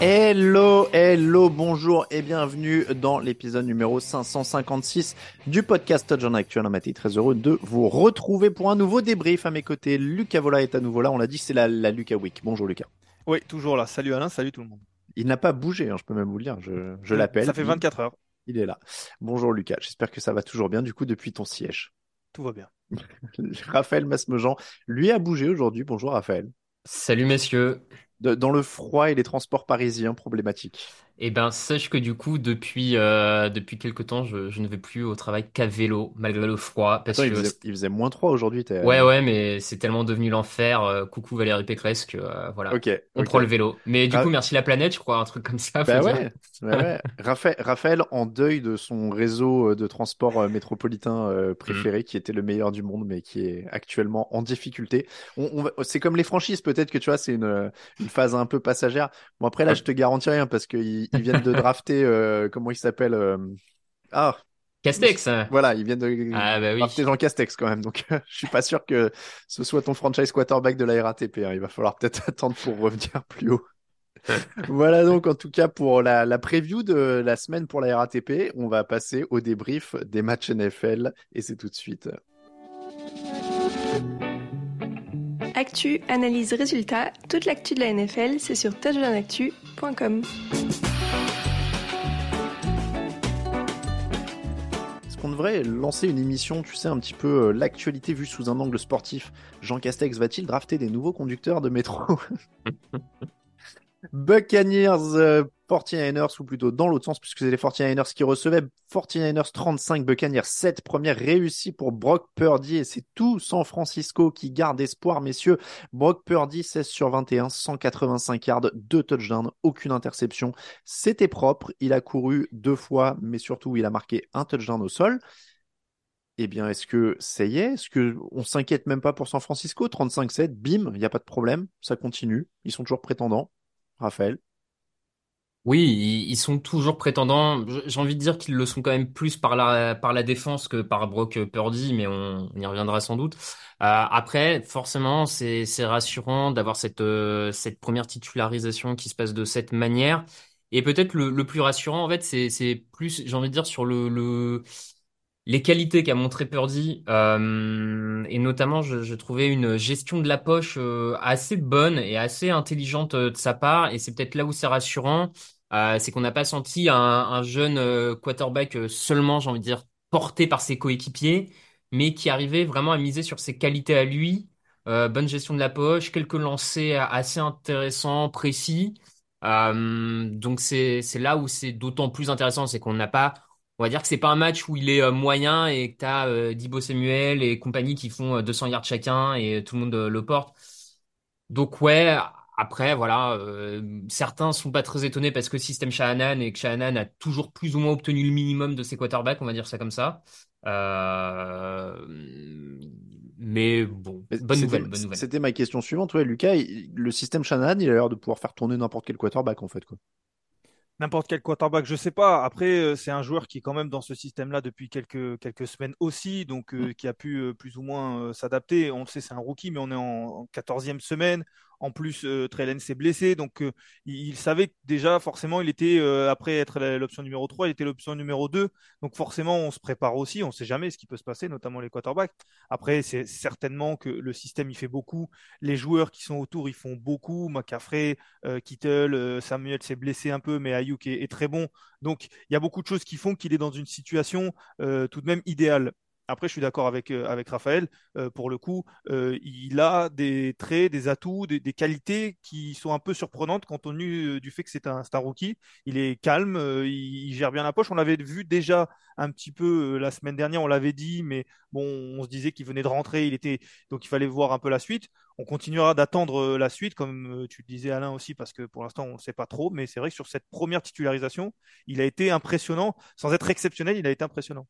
Hello, hello, bonjour et bienvenue dans l'épisode numéro 556 du podcast Touchdown Actuel. On été très heureux de vous retrouver pour un nouveau débrief. À mes côtés, Lucas Vola est à nouveau là. On l'a dit, c'est la, la Lucas Week. Bonjour Lucas. Oui, toujours là. Salut Alain, salut tout le monde. Il n'a pas bougé, hein, je peux même vous le dire. Je, je l'appelle. Ça fait 24 heures. Il est là. Bonjour Lucas. J'espère que ça va toujours bien du coup depuis ton siège. Tout va bien. Raphaël Masmejean, lui a bougé aujourd'hui. Bonjour Raphaël. Salut messieurs. De- dans le froid et les transports parisiens problématiques. Eh ben, sache que du coup, depuis, euh, depuis quelque temps, je, je ne vais plus au travail qu'à vélo, malgré le froid. Parce Attends, il que faisait, il faisait moins 3 aujourd'hui. t'es- Ouais, ouais, mais c'est tellement devenu l'enfer. euh, coucou Valérie Pécresse que euh, voilà, Ok. on prend le vélo. Mais du Ah. coup, merci la planète, je crois, un truc comme ça. faut Bah dire. ouais, bah ouais. Raphaël, Raphaël en deuil de son réseau de transport euh, métropolitain euh, préféré, qui était le meilleur du monde, mais qui est actuellement en difficulté. On, on va- c'est comme les franchises, peut-être que tu vois, c'est une, une phase un peu passagère. Bon après là, je te garantis rien parce qu'ils ils viennent de drafter, euh, comment il s'appelle euh, Ah, Castex. voilà, ils viennent de Ah bah oui. drafter Jean Castex quand même. Donc je suis pas sûr que ce soit ton franchise quarterback de la RATP. hein. Il va falloir peut-être attendre pour revenir plus haut. Voilà donc en tout cas pour la, la preview de la semaine pour la RATP, on va passer au débrief des matchs NFL et c'est tout de suite. Actu, analyse, résultat, toute l'actu de la NFL, c'est sur touchdownactu.com. lancer une émission, tu sais, un petit peu euh, l'actualité vue sous un angle sportif. Jean Castex va-t-il drafter des nouveaux conducteurs de métro? Buccaneers, euh, 49ers, ou plutôt dans l'autre sens, puisque c'est les 49ers qui recevaient 49ers 35, Buccaneers 7, première réussie pour Brock Purdy, et c'est tout San Francisco qui garde espoir, messieurs. Brock Purdy, 16 sur 21, 185 yards, 2 touchdowns, aucune interception. C'était propre, il a couru deux fois, mais surtout il a marqué un touchdown au sol. Eh bien, est-ce que ça y est? Est-ce que on s'inquiète même pas pour San Francisco? 35-7, bim, il n'y a pas de problème, ça continue, ils sont toujours prétendants. Raphaël Oui, ils, sont toujours prétendants. J'ai envie de dire qu'ils le sont quand même plus par la, par la défense que par Brock Purdy, mais on, on y reviendra sans doute. Euh, après, forcément, c'est, c'est rassurant d'avoir cette, euh, cette première titularisation qui se passe de cette manière. Et peut-être le, le plus rassurant, en fait, c'est, c'est plus, j'ai envie de dire, sur le, le, les qualités qu'a montré Purdy, euh, et notamment, je, trouvais une gestion de la poche euh, assez bonne et assez intelligente euh, de sa part, et c'est peut-être là où c'est rassurant, c'est qu'on n'a pas senti un, un jeune quarterback seulement, j'ai envie de dire, porté par ses coéquipiers, mais qui arrivait vraiment à miser sur ses qualités à lui, bonne gestion de la poche, quelques lancers assez intéressants, précis. Donc c'est là où c'est d'autant plus intéressant, c'est qu'on n'a pas on va dire que c'est pas un match où il est euh, moyen et que t'as euh, Dibo Samuel et compagnie qui font euh, 200 yards chacun et tout le monde euh, le porte. Donc ouais, après voilà, euh, certains sont pas très étonnés parce que système Shanahan et que Shanahan a toujours plus ou moins obtenu le minimum de ses quarterbacks, on va dire ça comme ça. Euh, mais bon, bonne nouvelle, bonne nouvelle. C'était ma question suivante. Ouais, Lucas, il- le système Shanahan, il a l'air de pouvoir faire tourner n'importe quel quarterback en fait. Quoi. N'importe quel quarterback, je sais pas. Après, euh, c'est un joueur qui est quand même dans ce système-là depuis quelques, quelques semaines aussi, donc Mm. euh, qui a pu euh, plus ou moins euh, s'adapter. On le sait, c'est un rookie, mais on est en, en 14e semaine. En plus, euh, Trellen s'est blessé, donc euh, il, savait déjà, forcément, il était, euh, après être l'option numéro 3, il était l'option numéro 2. Donc forcément, on se prépare aussi, on ne sait jamais ce qui peut se passer, notamment les quarterbacks. Après, c'est certainement que le système, il fait beaucoup. Les joueurs qui sont autour, ils font beaucoup. McCaffrey, euh, Kittle, Samuel s'est blessé un peu, mais Ayuk est, très bon. Donc, il y a beaucoup de choses qui font qu'il est dans une situation tout de même idéale. Après, je suis d'accord avec, euh, avec Raphaël. Euh, pour le coup, euh, il a des traits, des atouts, des, des qualités qui sont un peu surprenantes compte tenu euh, du fait que c'est un, un rookie. Il est calme, euh, il, il gère bien la poche. On l'avait vu déjà un petit peu euh, la semaine dernière, on l'avait dit, mais bon, on se disait qu'il venait de rentrer, il était donc il fallait voir un peu la suite. On continuera d'attendre la suite, comme tu le disais Alain aussi, parce que pour l'instant on ne sait pas trop. Mais c'est vrai que sur cette première titularisation, il a été impressionnant, sans être exceptionnel, il a été impressionnant.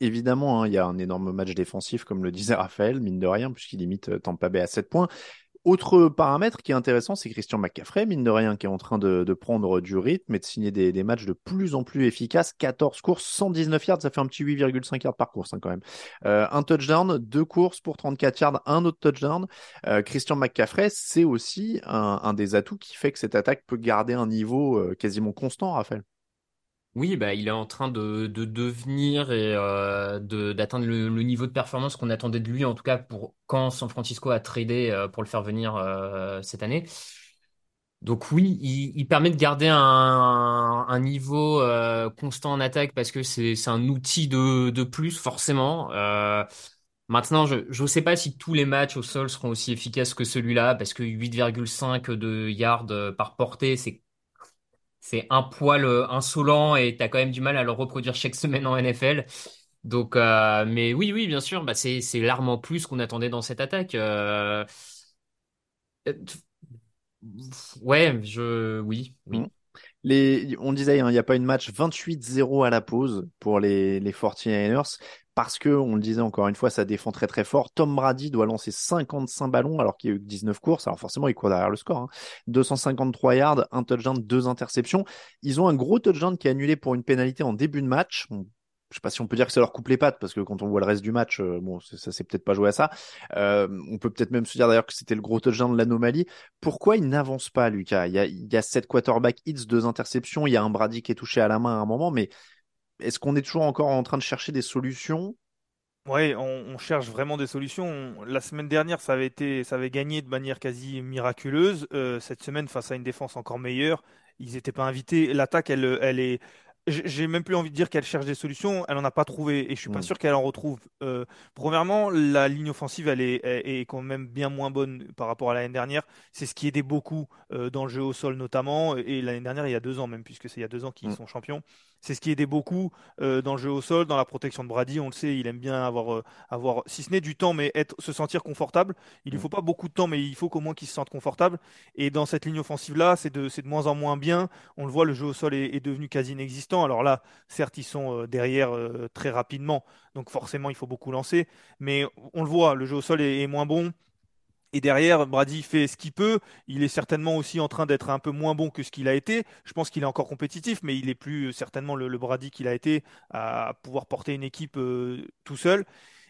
Évidemment, hein, il y a un énorme match défensif, comme le disait Raphaël, mine de rien, puisqu'il limite euh, Tampa Bay à 7 points. Autre paramètre qui est intéressant, c'est Christian McCaffrey, mine de rien, qui est en train de, prendre du rythme et de signer des, matchs de plus en plus efficaces. 14 courses, 119 yards, ça fait un petit 8,5 yards par course hein, quand même. Euh, un touchdown, deux courses pour 34 yards, un autre touchdown. Euh, Christian McCaffrey, c'est aussi un, des atouts qui fait que cette attaque peut garder un niveau quasiment constant, Raphaël. Oui, bah, il est en train de, de devenir et euh, d'atteindre le, niveau de performance qu'on attendait de lui, en tout cas pour quand San Francisco a tradé euh, pour le faire venir euh, cette année. Donc oui, il, permet de garder un, un niveau constant en attaque parce que c'est, un outil de, de plus, forcément. Maintenant, je ne sais pas si tous les matchs au sol seront aussi efficaces que celui-là, parce que 8,5 de yards par portée, c'est c'est un poil euh, insolent et t'as quand même du mal à le reproduire chaque semaine en NFL. Donc, euh, mais oui, oui, bien sûr, bah c'est l'arme en plus qu'on attendait dans cette attaque. Euh, euh, ouais, je, oui, Mm. oui. On disait, hein, il n'y a pas une match 28-0 à la pause pour les, les 49ers parce que, on le disait encore une fois, ça défend très très fort. Tom Brady doit lancer 55 ballons alors qu'il y a eu que 19 courses. Alors forcément, il court derrière le score. hein. 253 yards, un touchdown, deux interceptions. Ils ont un gros touchdown qui est annulé pour une pénalité en début de match. Je sais pas si on peut dire que ça leur coupe les pattes parce que quand on voit le reste du match, euh, bon, c'est- ça s'est peut-être pas joué à ça. Euh, on peut peut-être même se dire d'ailleurs que c'était le gros touchdown de l'anomalie. Pourquoi il n'avance pas, Lucas? Il y a, il sept quarterback hits, deux interceptions, il y a un Brady qui est touché à la main à un moment, mais est-ce qu'on est toujours encore en train de chercher des solutions? Oui, on, on cherche vraiment des solutions. La semaine dernière, ça avait été, ça avait gagné de manière quasi miraculeuse. Euh, cette semaine, face à une défense encore meilleure, ils n'étaient pas invités. L'attaque, elle, elle est. J'ai même plus envie de dire qu'elle cherche des solutions. Elle en a pas trouvé, et je suis pas Mm. sûr qu'elle en retrouve. Euh, premièrement, la ligne offensive, elle est, elle est quand même bien moins bonne par rapport à l'année dernière. C'est ce qui aidait beaucoup euh, dans le jeu au sol notamment, et l'année dernière, il y a deux ans même, puisque c'est il y a deux ans qu'ils Mm. sont champions. C'est ce qui aidait beaucoup euh, dans le jeu au sol, dans la protection de Brady. On le sait, il aime bien avoir, euh, avoir si ce n'est du temps, mais être, se sentir confortable. Il lui Mm. faut pas beaucoup de temps, mais il faut qu'au moins qu'il se sente confortable. Et dans cette ligne offensive-là, c'est de, c'est de moins en moins bien. On le voit, le jeu au sol est, est devenu quasi inexistant. Alors là, certes, ils sont euh, derrière euh, très rapidement, donc forcément, il faut beaucoup lancer. Mais on le voit, le jeu au sol est, est moins bon. Et derrière, Brady fait ce qu'il peut. Il est certainement aussi en train d'être un peu moins bon que ce qu'il a été. Je pense qu'il est encore compétitif, mais il est plus euh, certainement le, Brady qu'il a été à pouvoir porter une équipe euh, tout seul.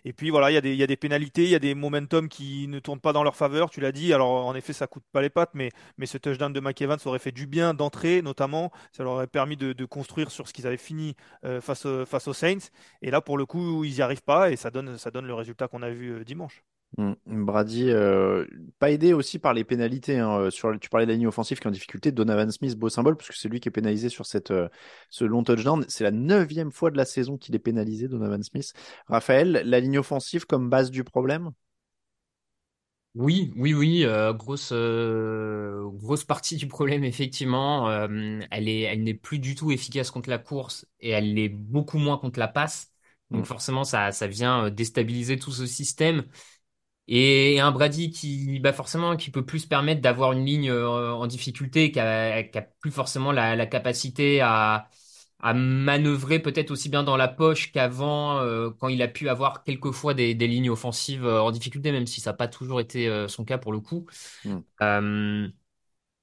Et puis voilà, il y a des, pénalités, il y a des momentum qui ne tournent pas dans leur faveur, tu l'as dit. Alors en effet, ça coûte pas les pattes, mais, mais ce touchdown de Mike Evans aurait fait du bien d'entrée, notamment. Ça leur aurait permis de, construire sur ce qu'ils avaient fini euh, face, face aux Saints. Et là, pour le coup, ils n'y arrivent pas et ça donne, ça donne le résultat qu'on a vu dimanche. Mm. Brady, euh, pas aidé aussi par les pénalités. hein, euh, Sur, tu parlais de la ligne offensive qui est en difficulté. Donovan Smith, beau symbole, parce que c'est lui qui est pénalisé sur cette, euh, ce long touchdown. C'est la neuvième fois de la saison qu'il est pénalisé, Donovan Smith. Raphaël, la ligne offensive comme base du problème? Oui, oui, oui, euh, grosse, euh, grosse partie du problème, effectivement. Euh, elle est, elle n'est plus du tout efficace contre la course et elle l'est beaucoup moins contre la passe. Donc Mm. forcément, ça, ça vient déstabiliser tout ce système. Et un Brady qui, bah forcément, qui peut plus se permettre d'avoir une ligne euh, en difficulté, qui a, qui a plus forcément la, la capacité à, à manœuvrer peut-être aussi bien dans la poche qu'avant, euh, quand il a pu avoir quelquefois des, des lignes offensives euh, en difficulté, même si ça n'a pas toujours été euh, son cas pour le coup. Mm. Euh,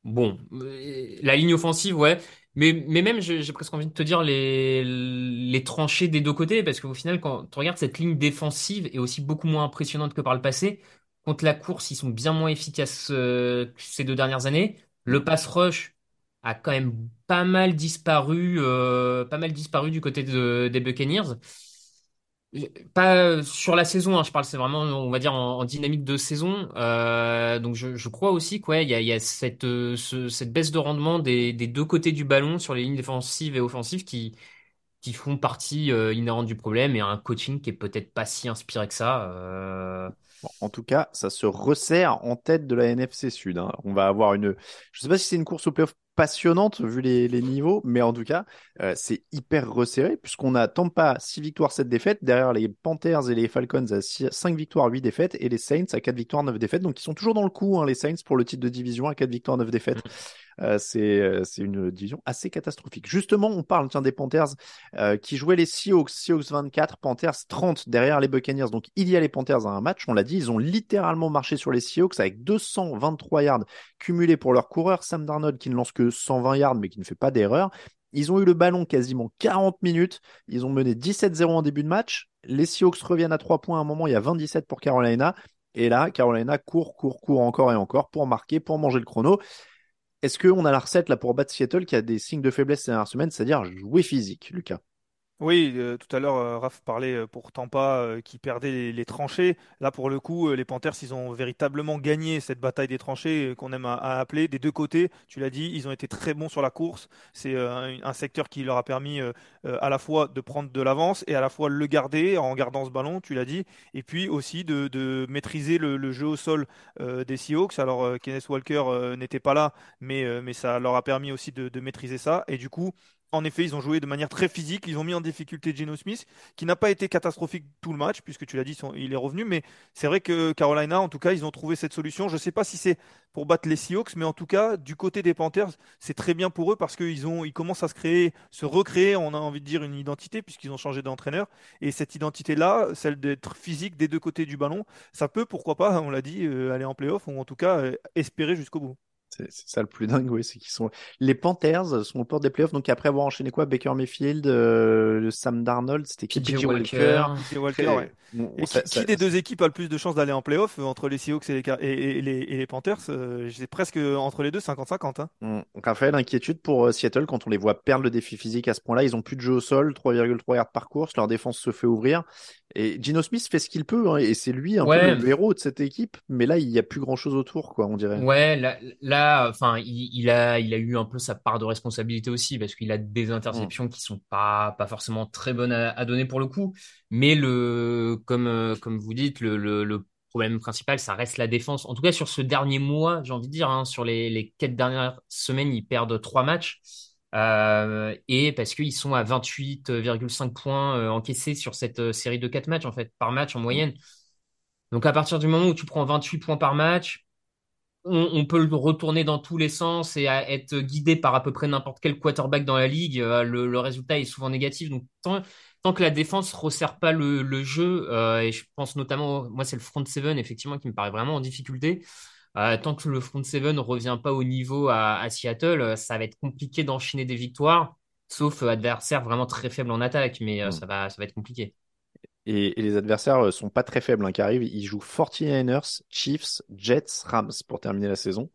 bon, la ligne offensive, ouais. Mais, mais même, j'ai presque envie de te dire les, les tranchées des deux côtés, parce qu'au final, quand tu regardes cette ligne défensive est aussi beaucoup moins impressionnante que par le passé. contre la course, ils sont bien moins efficaces euh, que ces deux dernières années. Le pass rush a quand même pas mal disparu, euh, pas mal disparu du côté de- des Buccaneers. Pas sur la saison, hein, je parle, c'est vraiment, on va dire, en, dynamique de saison. Euh, donc je, crois aussi qu'il y a, il y a cette, euh, ce- cette baisse de rendement des, des deux côtés du ballon sur les lignes défensives et offensives qui, qui font partie euh, inhérente du problème et un coaching qui est peut-être pas si inspiré que ça. Euh, en tout cas, ça se resserre en tête de la NFC Sud. hein. On va avoir une. Je sais pas si c'est une course au playoff passionnante vu les, les niveaux, mais en tout cas, euh, c'est hyper resserré puisqu'on a Tampa 6 victoires, 7 défaites. Derrière les Panthers et les Falcons à 5 victoires, 8 défaites et les Saints à 4 victoires, 9 défaites. Donc ils sont toujours dans le coup, hein, les Saints, pour le titre de division à 4 victoires, 9 défaites. Euh, c'est euh, c'est une division assez catastrophique. Justement, on parle tiens, des Panthers euh, qui jouaient les Seahawks, Seahawks 24, Panthers 30 derrière les Buccaneers. Donc il y a les Panthers à un match, on l'a dit, ils ont littéralement marché sur les Seahawks avec 223 yards cumulés pour leur coureur. Sam Darnold qui ne lance que 120 yards mais qui ne fait pas d'erreur. Ils ont eu le ballon quasiment 40 minutes. Ils ont mené 17-0 en début de match. Les Seahawks reviennent à 3 points à un moment. Il y a 27 pour Carolina. Et là, Carolina court, court, court encore et encore pour marquer, pour manger le chrono. Est-ce qu'on a la recette là pour battre Seattle qui a des signes de faiblesse ces dernières semaines, c'est-à-dire jouer physique, Lucas? Oui, euh, tout à l'heure, euh, Raph parlait euh, pour Tampa euh, qui perdait les, tranchées. Là, pour le coup, euh, les Panthers, ils ont véritablement gagné cette bataille des tranchées euh, qu'on aime à, appeler. Des deux côtés, tu l'as dit, ils ont été très bons sur la course. C'est un, secteur qui leur a permis à la fois de prendre de l'avance et à la fois le garder en gardant ce ballon, tu l'as dit, et puis aussi de, maîtriser le, jeu au sol euh, des Seahawks. Alors, Kenneth Walker n'était pas là, mais, mais ça leur a permis aussi de, de maîtriser ça. Et du coup, en effet, ils ont joué de manière très physique. Ils ont mis en difficulté Geno Smith, qui n'a pas été catastrophique tout le match, puisque tu l'as dit, il est revenu. Mais c'est vrai que Carolina, en tout cas, ils ont trouvé cette solution. Je ne sais pas si c'est pour battre les Seahawks, mais en tout cas, du côté des Panthers, c'est très bien pour eux parce qu'ils ont, ils commencent à se créer, se recréer, on a envie de dire, une identité, puisqu'ils ont changé d'entraîneur. Et cette identité-là, celle d'être physique des deux côtés du ballon, ça peut, pourquoi pas, on l'a dit, euh, aller en playoff, ou en tout cas, euh, espérer jusqu'au bout. C'est c'est ça le plus dingue, oui, c'est qu'ils sont. Les Panthers sont au port des playoffs, donc après avoir enchaîné quoi? Baker Mayfield, euh, Sam Darnold, c'était qui? PJ PJ Walker. Et Walker, ouais. Bon, Et ça- qui, ça- qui des deux équipes a le plus de chances d'aller en playoff euh, entre les Seahawks et les, et, et les, et les Panthers euh, C'est presque entre les deux 50-50. hein. Hum, Raphaël, inquiétude pour euh, Seattle quand on les voit perdre le défi physique à ce point-là. Ils ont plus de jeu au sol, 3,3 yards par course, leur défense se fait ouvrir. Et Gino Smith fait ce qu'il peut, hein, et c'est lui un Ouais. peu le héros de cette équipe. Mais là, il y a plus grand-chose autour, quoi, on dirait. Ouais, là, là, enfin, il, il a, il a eu un peu sa part de responsabilité aussi parce qu'il a des interceptions qui sont pas, pas forcément très bonnes à, à donner pour le coup. Mais le, comme, euh, comme vous dites, le, le, le problème principal, ça reste la défense. En tout cas, sur ce dernier mois, j'ai envie de dire, hein, sur les, les quatre dernières semaines, ils perdent trois matchs. Euh, et parce qu'ils sont à 28,5 points euh, encaissés sur cette euh, série de quatre matchs, en fait, par match en moyenne. Donc, à partir du moment où tu prends 28 points par match, on, on peut le retourner dans tous les sens et à être guidé par à peu près n'importe quel quarterback dans la ligue. le, le résultat est souvent négatif. Donc, tant, tant que la défense resserre pas le, le jeu, euh, et je pense notamment, moi, c'est le front seven, effectivement, qui me paraît vraiment en difficulté. Euh, tant que le front seven ne revient pas au niveau à, à Seattle, euh, ça va être compliqué d'enchaîner des victoires, sauf euh, adversaire vraiment très faible en attaque, mais Mm. ça va, ça va être compliqué. Et, et les adversaires euh, sont pas très faibles hein, qui arrivent. Ils jouent 49ers, Chiefs, Jets, Rams pour terminer la saison.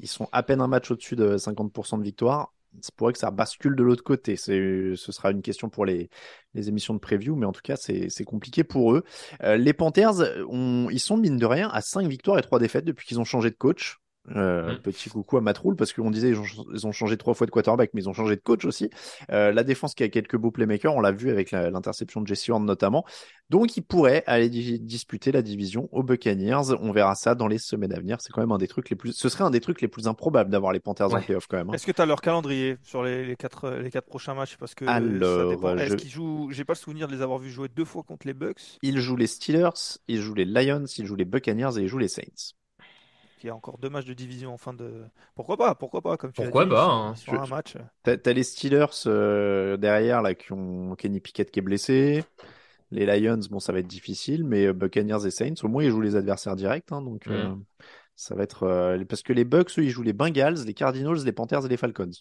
Ils sont à peine un match au-dessus de 50% de victoire. C'est pourrait que ça bascule de l'autre côté. Ce sera une question pour les, les émissions de preview, mais en tout cas, c'est, compliqué pour eux. Euh, les Panthers, ont, ils sont mine de rien à 5 victoires et 3 défaites depuis qu'ils ont changé de coach. Euh, Mm. Petit coucou à Matroul parce qu'on disait ils ont, ils ont changé trois fois de quarterback, mais ils ont changé de coach aussi. Euh, la défense qui a quelques beaux playmakers, on l'a vu avec l'interception de Jesse Horn notamment. Donc, ils pourraient aller di- disputer la division aux Buccaneers. On verra ça dans les semaines à venir. C'est quand même un des trucs les plus, ce serait un des trucs les plus improbables d'avoir les Panthers en playoff quand même. hein. Est-ce que tu as leur calendrier sur les, les, quatre, les quatre prochains matchs? Parce que ça Alors, dépend. Est-ce je- qu'ils jouent J'ai pas le souvenir de les avoir vus jouer deux fois contre les Bucks. Ils jouent les Steelers, ils jouent les Lions, ils jouent les Buccaneers et ils jouent les Saints. Il y a encore deux matchs de division en fin de. Pourquoi pas Pourquoi pas Comme tu Pourquoi as dit, pas, hein. à un match. T'as, t'as les Steelers euh, derrière là qui ont Kenny Pickett qui est blessé. Les Lions, bon, ça va être difficile, mais euh, Buccaneers et Saints, au moins ils jouent les adversaires directs, hein, donc euh, ça va être euh, parce que les Bucks, eux, ils jouent les Bengals, les Cardinals, les Panthers et les Falcons.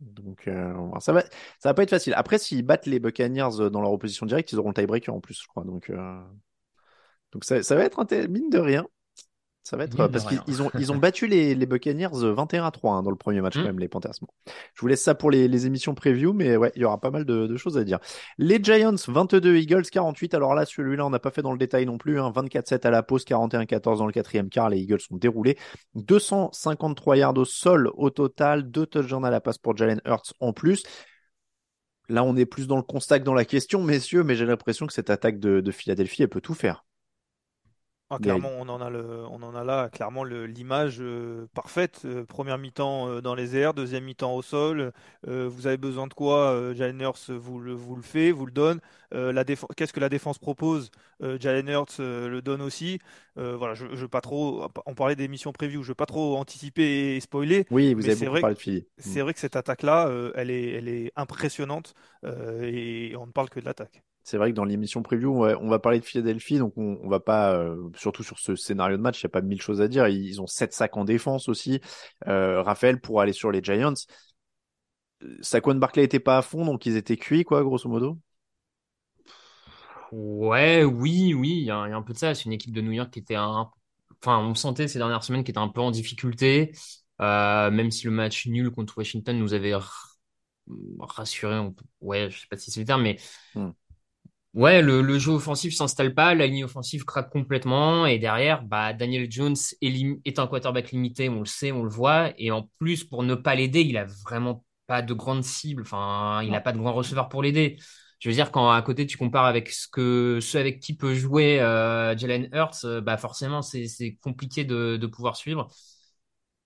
Donc euh, ça va, ça va pas être facile. Après, s'ils battent les Buccaneers dans leur opposition directe, ils auront le tiebreaker en plus, je crois. Donc, euh, Donc ça, ça va être inté- mine de rien. Ça va être parce qu'ils ils ont ils ont battu les, les Buccaneers 21 à 3 hein, dans le premier match Mm. quand même les Panthers. Bon. Je vous laisse ça pour les, les émissions preview mais ouais, il y aura pas mal de, de choses à dire. Les Giants 22 Eagles 48. Alors là celui-là on n'a pas fait dans le détail non plus hein. 24-7 à la pause, 41-14 dans le quatrième quart, les Eagles sont déroulés. 253 yards au sol au total, deux touchdowns à la passe pour Jalen Hurts en plus. Là, on est plus dans le constat que dans la question, messieurs, mais j'ai l'impression que cette attaque de, de Philadelphie, elle peut tout faire. Ah, clairement, on en a le, on en a là clairement l'image euh, parfaite. Euh, première mi-temps euh, dans les airs, deuxième mi-temps au sol. Vous avez besoin de quoi? Jalen Hurts vous le, vous le fait, vous le donne. La défense, qu'est-ce que la défense propose? Jalen Hurts le donne aussi. Voilà, je, je veux pas trop. On parlait des missions preview, je veux pas trop anticiper et spoiler. Oui, vous Mais avez c'est beaucoup vrai parlé de Philly. C'est vrai que cette attaque-là, euh, elle est, elle est impressionnante et on ne parle que de l'attaque. C'est vrai que dans l'émission preview, on va, parler de Philadelphie, donc on, on va pas, euh, surtout sur ce scénario de match, il n'y a pas mille choses à dire. Ils ont sept sacs en défense aussi. Euh, Raphaël, pour aller sur les Giants, euh, Saquon Barkley était pas à fond, donc ils étaient cuits, quoi, grosso modo? Ouais, oui, oui, il y, a il y a un peu de ça. C'est une équipe de New York qui était un, enfin, on sentait ces dernières semaines qui était un peu en difficulté. Euh, même si le match nul contre Washington nous avait rassuré, on ouais, je sais pas si c'est le terme, mais Hmm. Ouais, le, le jeu offensif s'installe pas, la ligne offensive craque complètement, et derrière, bah, Daniel Jones est, lim- est un quarterback limité, on le sait, on le voit, et en plus, pour ne pas l'aider, il a vraiment pas de grande cible, enfin, il a pas de grand receveur pour l'aider. Je veux dire, quand à côté tu compares avec ce que ceux avec qui peut jouer euh, Jalen Hurts, euh, bah forcément c'est c'est compliqué de, de pouvoir suivre.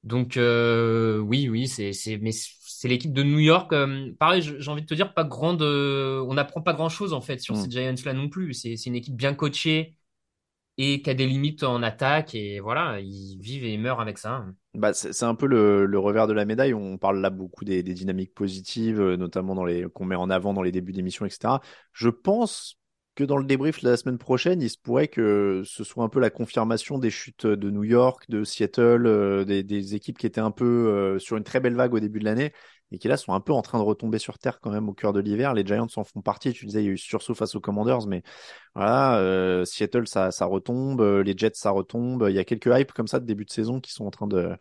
Donc euh, oui, oui, c'est c'est mais c'est l'équipe de New York. euh, pareil, j'ai envie de te dire pas grande. euh, on n'apprend pas grand-chose en fait sur Mm. ces Giants-là non plus. C'est une équipe bien coachée et qui a des limites en attaque et voilà, ils vivent et meurent avec ça. Bah, c'est un peu le, le revers de la médaille. On parle là beaucoup des, des dynamiques positives, euh, notamment dans les qu'on met en avant dans les débuts d'émission, etc. Je pense que dans le débrief de la semaine prochaine, il se pourrait que ce soit un peu la confirmation des chutes de New York, de Seattle, euh, des, équipes qui étaient un peu euh, sur une très belle vague au début de l'année et qui là sont un peu en train de retomber sur terre quand même au cœur de l'hiver. Les Giants en font partie. Tu disais, il y a eu sursaut face aux Commanders, mais voilà, euh, Seattle ça, ça retombe, les Jets ça retombe. Il y a quelques hypes comme ça de début de saison qui sont en train de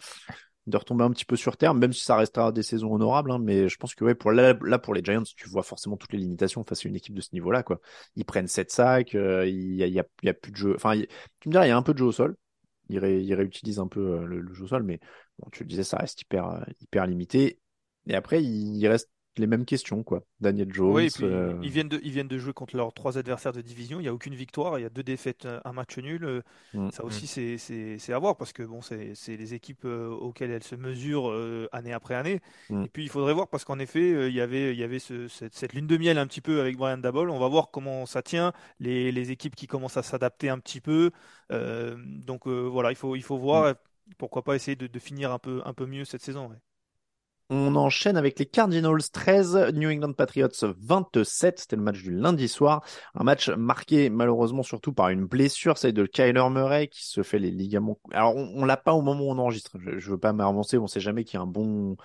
de retomber un petit peu sur terre, même si ça restera des saisons honorables. Hein, mais je pense que ouais, pour là, là, pour les Giants, tu vois forcément toutes les limitations face à une équipe de ce niveau-là. Quoi. Ils prennent 7 sacs, euh, il y a, il y, a, il y a plus de jeu. Enfin, il- tu me diras, il y a un peu de jeu au sol. Ils, ré, ils réutilisent un peu euh, le, le jeu au sol, mais bon, tu le disais, ça reste hyper, euh, hyper limité. Et après, il, il reste les mêmes questions, quoi. Daniel Jones. Oui, et puis euh, ils viennent de, ils viennent de jouer contre leurs trois adversaires de division. Il n'y a aucune victoire, il y a deux défaites, un un match nul. Euh, Mm. Ça aussi, c'est c'est- à voir parce que bon, c'est les équipes euh, auxquelles elles se mesurent euh, année après année. Mm. Et puis il faudrait voir parce qu'en effet, euh, il y avait, il y avait ce- cette, cette lune de miel un petit peu avec Brian Dabol. On va voir comment ça tient, les, les équipes qui commencent à s'adapter un petit peu. Euh, donc euh, voilà, il faut, il faut voir. Pourquoi pas essayer de, de finir un peu, un peu mieux cette saison. ouais. On enchaîne avec les Cardinals 13, New England Patriots 27. C'était le match du lundi soir. Un match marqué malheureusement surtout par une blessure, celle de Kyler Murray qui se fait les ligaments. Alors on, l'a pas au moment où on enregistre. Je, je veux pas m'avancer. On sait jamais qu'il y a un bon,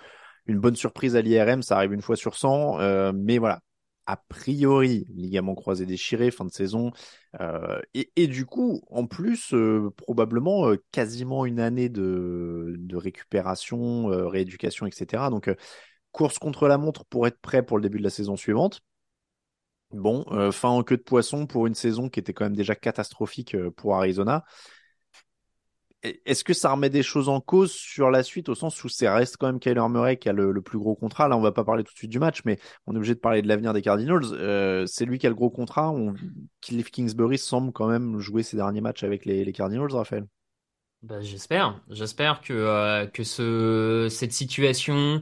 une bonne surprise à l'IRM. Ça arrive une fois sur 100. Euh, mais voilà. A priori, ligament croisé déchiré, fin de saison. Euh, et, du coup, en plus, euh, probablement euh, quasiment une année de, de récupération, rééducation, etc. Donc, course contre la montre pour être prêt pour le début de la saison suivante. Bon, fin en queue de poisson pour une saison qui était quand même déjà catastrophique pour Arizona. Est-ce que ça remet des choses en cause sur la suite au sens où c'est reste quand même Kyler Murray qui a le, le plus gros contrat? Là, on va pas parler tout de suite du match, mais on est obligé de parler de l'avenir des Cardinals. Euh, c'est lui qui a le gros contrat. On... Cliff Kingsbury semble quand même jouer ses derniers matchs avec les, les Cardinals, Raphaël. Bah, j'espère, j'espère que euh, que ce cette situation,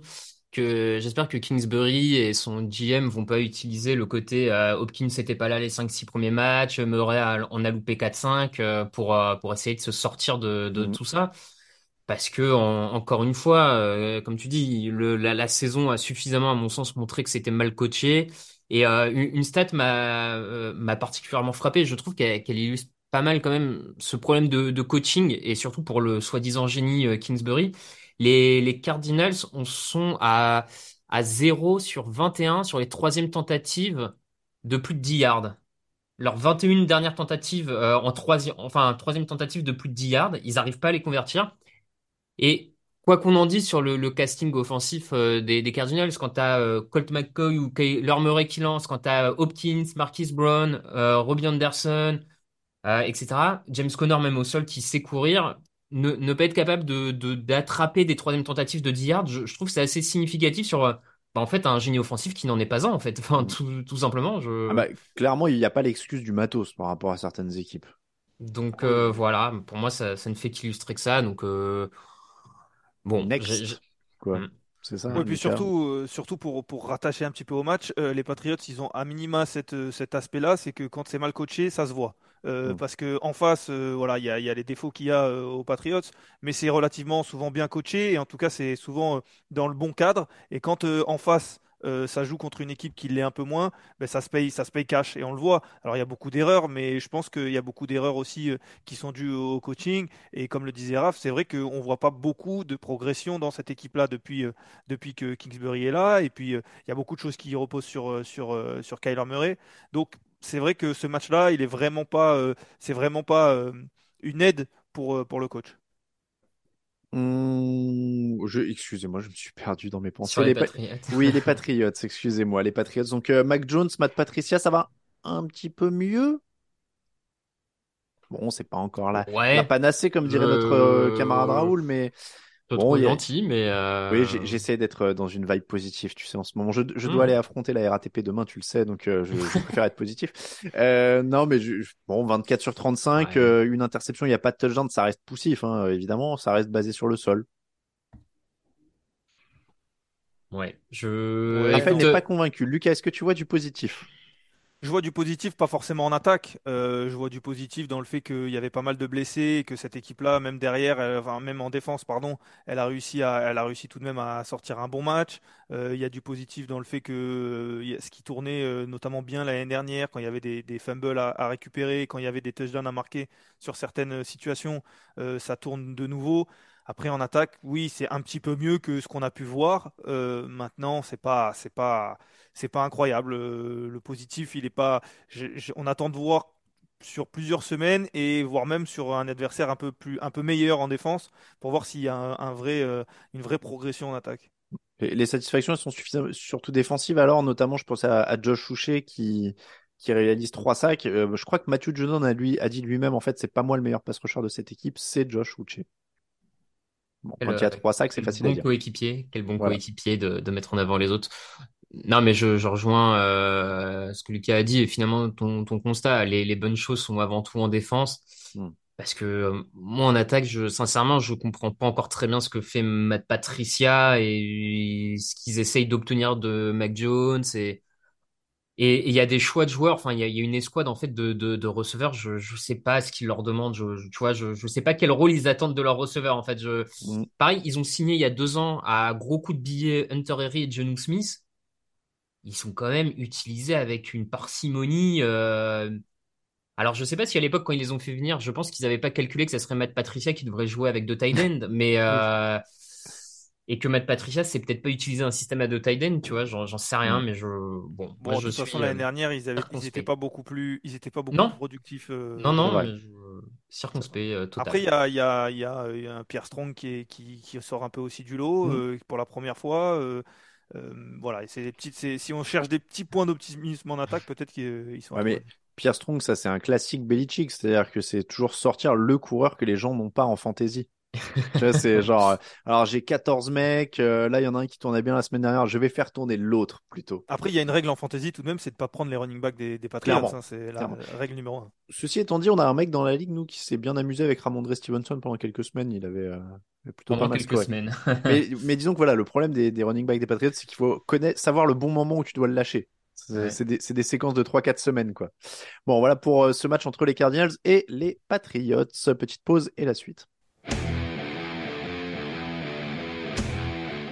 que j'espère que Kingsbury et son GM vont pas utiliser le côté euh, Hopkins n'était pas là les 5-6 premiers matchs, Murray a- en a loupé 4-5 euh, pour euh, pour essayer de se sortir de de Mhm. tout ça. Parce que en- encore une fois, comme tu dis, le, la, la saison a suffisamment, à mon sens, montré que c'était mal coaché. Et une, une stat m'a particulièrement frappé. Je trouve qu'elle illustre pas mal quand même ce problème de, de coaching et surtout pour le soi-disant génie Kingsbury. Les, Cardinals on sont à, à 0 sur 21 sur les troisièmes tentatives de plus de 10 yards. leurs 21 dernières tentatives euh, en troisième, enfin troisième tentative de plus de 10 yards, ils n'arrivent pas à les convertir. Et quoi qu'on en dise sur le, casting offensif euh, des, Cardinals, quand tu as euh, Colt McCoy ou Kyler Murray qui lance, quand tu as Hopkins, Marquis Brown, Robbie Anderson, etc., James Conner même au sol qui sait courir, ne, ne pas être capable de d'attraper des troisièmes tentatives de 10 yards, je, je trouve que c'est assez significatif sur bah, en fait un génie offensif qui n'en est pas un en fait. Enfin, tout, tout simplement. Je... Ah bah, clairement, il n'y a pas l'excuse du matos par rapport à certaines équipes. Donc euh, voilà, pour moi, ça, ça ne fait qu'illustrer que ça. Donc euh... bon, Next. quoi. Mm. C'est ça. Oui, puis surtout, euh, surtout pour, pour rattacher un petit peu au match, euh, les Patriots, ils ont à minima cette, euh, cet aspect-là, c'est que quand c'est mal coaché, ça se voit. Euh, Mm. Parce que en face, euh, voilà, il y a, il y a les défauts qu'il y a euh, aux Patriots, mais c'est relativement souvent bien coaché et en tout cas, c'est souvent dans le bon cadre. Et quand en face, ça joue contre une équipe qui l'est un peu moins, ben, ça se paye, ça se paye cash et on le voit. Alors il y a beaucoup d'erreurs, mais je pense qu'il y a beaucoup d'erreurs aussi qui sont dues au coaching. Et comme le disait Raph, c'est vrai qu'on ne voit pas beaucoup de progression dans cette équipe-là depuis, depuis que Kingsbury est là. Et puis il y a beaucoup de choses qui reposent sur, sur, sur Kyler Murray. Donc c'est vrai que ce match-là, il est vraiment pas, euh, c'est vraiment pas euh, une aide pour, euh, pour le coach. Hum, je, excusez-moi, je me suis perdu dans mes pensées. sur les Les pa- Patriots. Oui, les Patriots, excusez-moi, les Patriots. Donc, euh, Mac Jones, Matt Patricia, ça va un petit peu mieux? Bon, c'est pas encore la, la Ouais, panacée, comme dirait notre euh, camarade Raoul, mais bon, a- gentil, mais oui, euh... j'ai- j'essaie d'être euh, dans une vibe positive, tu sais, en ce moment. Je, je hmm. dois aller affronter la RATP demain, tu le sais, donc euh, je, je préfère être positif. Euh, non, mais je, bon, 24 sur 35, Ouais. euh, une interception, il n'y a pas de touchdown, ça reste poussif, hein, évidemment, ça reste basé sur le sol. Ouais, je. Ouais, Raphaël n'est pas convaincu. Lucas, est-ce que tu vois du positif? Je vois du positif, pas forcément en attaque. Euh, je vois du positif dans le fait qu'il y avait pas mal de blessés et que cette équipe-là, même derrière, enfin même en défense, pardon, elle a réussi à, elle a réussi tout de même à sortir un bon match. Euh, il y a du positif dans le fait que euh, ce qui tournait notamment bien l'année dernière, quand il y avait des, des fumbles à, à récupérer, quand il y avait des touchdowns à marquer sur certaines situations, ça tourne de nouveau. Après en attaque, oui, c'est un petit peu mieux que ce qu'on a pu voir. Maintenant, c'est pas, c'est pas c'est pas incroyable. Euh, Le positif, il est pas. on attend de voir sur plusieurs semaines et voire même sur un adversaire un peu plus, un peu meilleur en défense pour voir s'il y a un, un vrai, euh, une vraie progression en attaque. Et Les satisfactions, elles sont suffisamment, surtout défensives. Alors, notamment, je pense à, à Josh Souchet qui, qui réalise trois sacs. Euh, je crois que Matthew Judon a, lui, a dit lui-même, en fait, c'est pas moi le meilleur pass rusher de cette équipe, c'est Josh. Bon, Quel, quand il y a trois sacs, c'est facile à bon dire. coéquipier, quel bon Voilà. coéquipier de, de mettre en avant les autres. Non, mais je, je rejoins euh, ce que Lucas a dit et finalement ton, ton constat. Les, les bonnes choses sont avant tout en défense. Hmm. Parce que euh, moi en attaque, je, sincèrement, je comprends pas encore très bien ce que fait Matt Patricia et ce qu'ils essayent d'obtenir de Mac Jones et et et il y a des choix de joueurs. Enfin, il y a, il y a une escouade en fait de, de, de receveurs. Je je sais pas ce qu'ils leur demandent. Je, je- tu vois, je je sais pas quel rôle ils attendent de leurs receveurs. En fait, je Mm. pareil, ils ont signé il y a deux ans à gros coups de billets Hunter Henry et Jonnu Smith. Ils sont quand même utilisés avec une parcimonie. euh, Alors, je sais pas si à l'époque, quand ils les ont fait venir, je pense qu'ils avaient pas calculé que ça serait Matt Patricia qui devrait jouer avec deux tight ends, mais euh, et que Matt Patricia, c'est peut-être pas utiliser un système à deux tight ends, tu vois, j'en sais rien, Mm. mais je bon, Bon, moi de je toute suis façon, euh, l'année dernière, ils avaient, ils circonspect. étaient pas beaucoup plus, ils étaient pas beaucoup Non. plus productifs. euh, Non, non, vrai. mais je... circonspect euh, total. Après, il y a, il y a, il y a euh, un Pierre Strong qui, est- qui, qui sort un peu aussi du lot Mm. euh, pour la première fois. Euh, euh, voilà, c'est des petites, c'est- si on cherche des petits points d'optimisme en attaque, peut-être qu'ils sont. Ouais, mais. Pierre Strong, ça, c'est un classique Belichick. C'est-à-dire que c'est toujours sortir le coureur que les gens n'ont pas en fantasy. Tu vois, c'est genre, euh, alors j'ai 14 mecs, euh, là il y en a un qui tournait bien la semaine dernière, je vais faire tourner l'autre plutôt. Après, il y a une règle en fantasy tout de même, c'est de pas prendre les running backs des, des Patriots. Hein, c'est la Clairement. règle numéro un. Ceci étant dit, on a un mec dans la ligue, nous, qui s'est bien amusé avec Ramondre Stevenson pendant quelques semaines, il avait, euh, plutôt Pendant pas mal quelques semaines. Mais, mais disons que voilà, le problème des, des running backs des Patriots, c'est qu'il faut connaître, savoir le bon moment où tu dois le lâcher. C'est Ouais. c'est des, c'est des séquences de 3-4 semaines, quoi. Bon, voilà pour euh, ce match entre les Cardinals et les Patriots. Petite pause et la suite.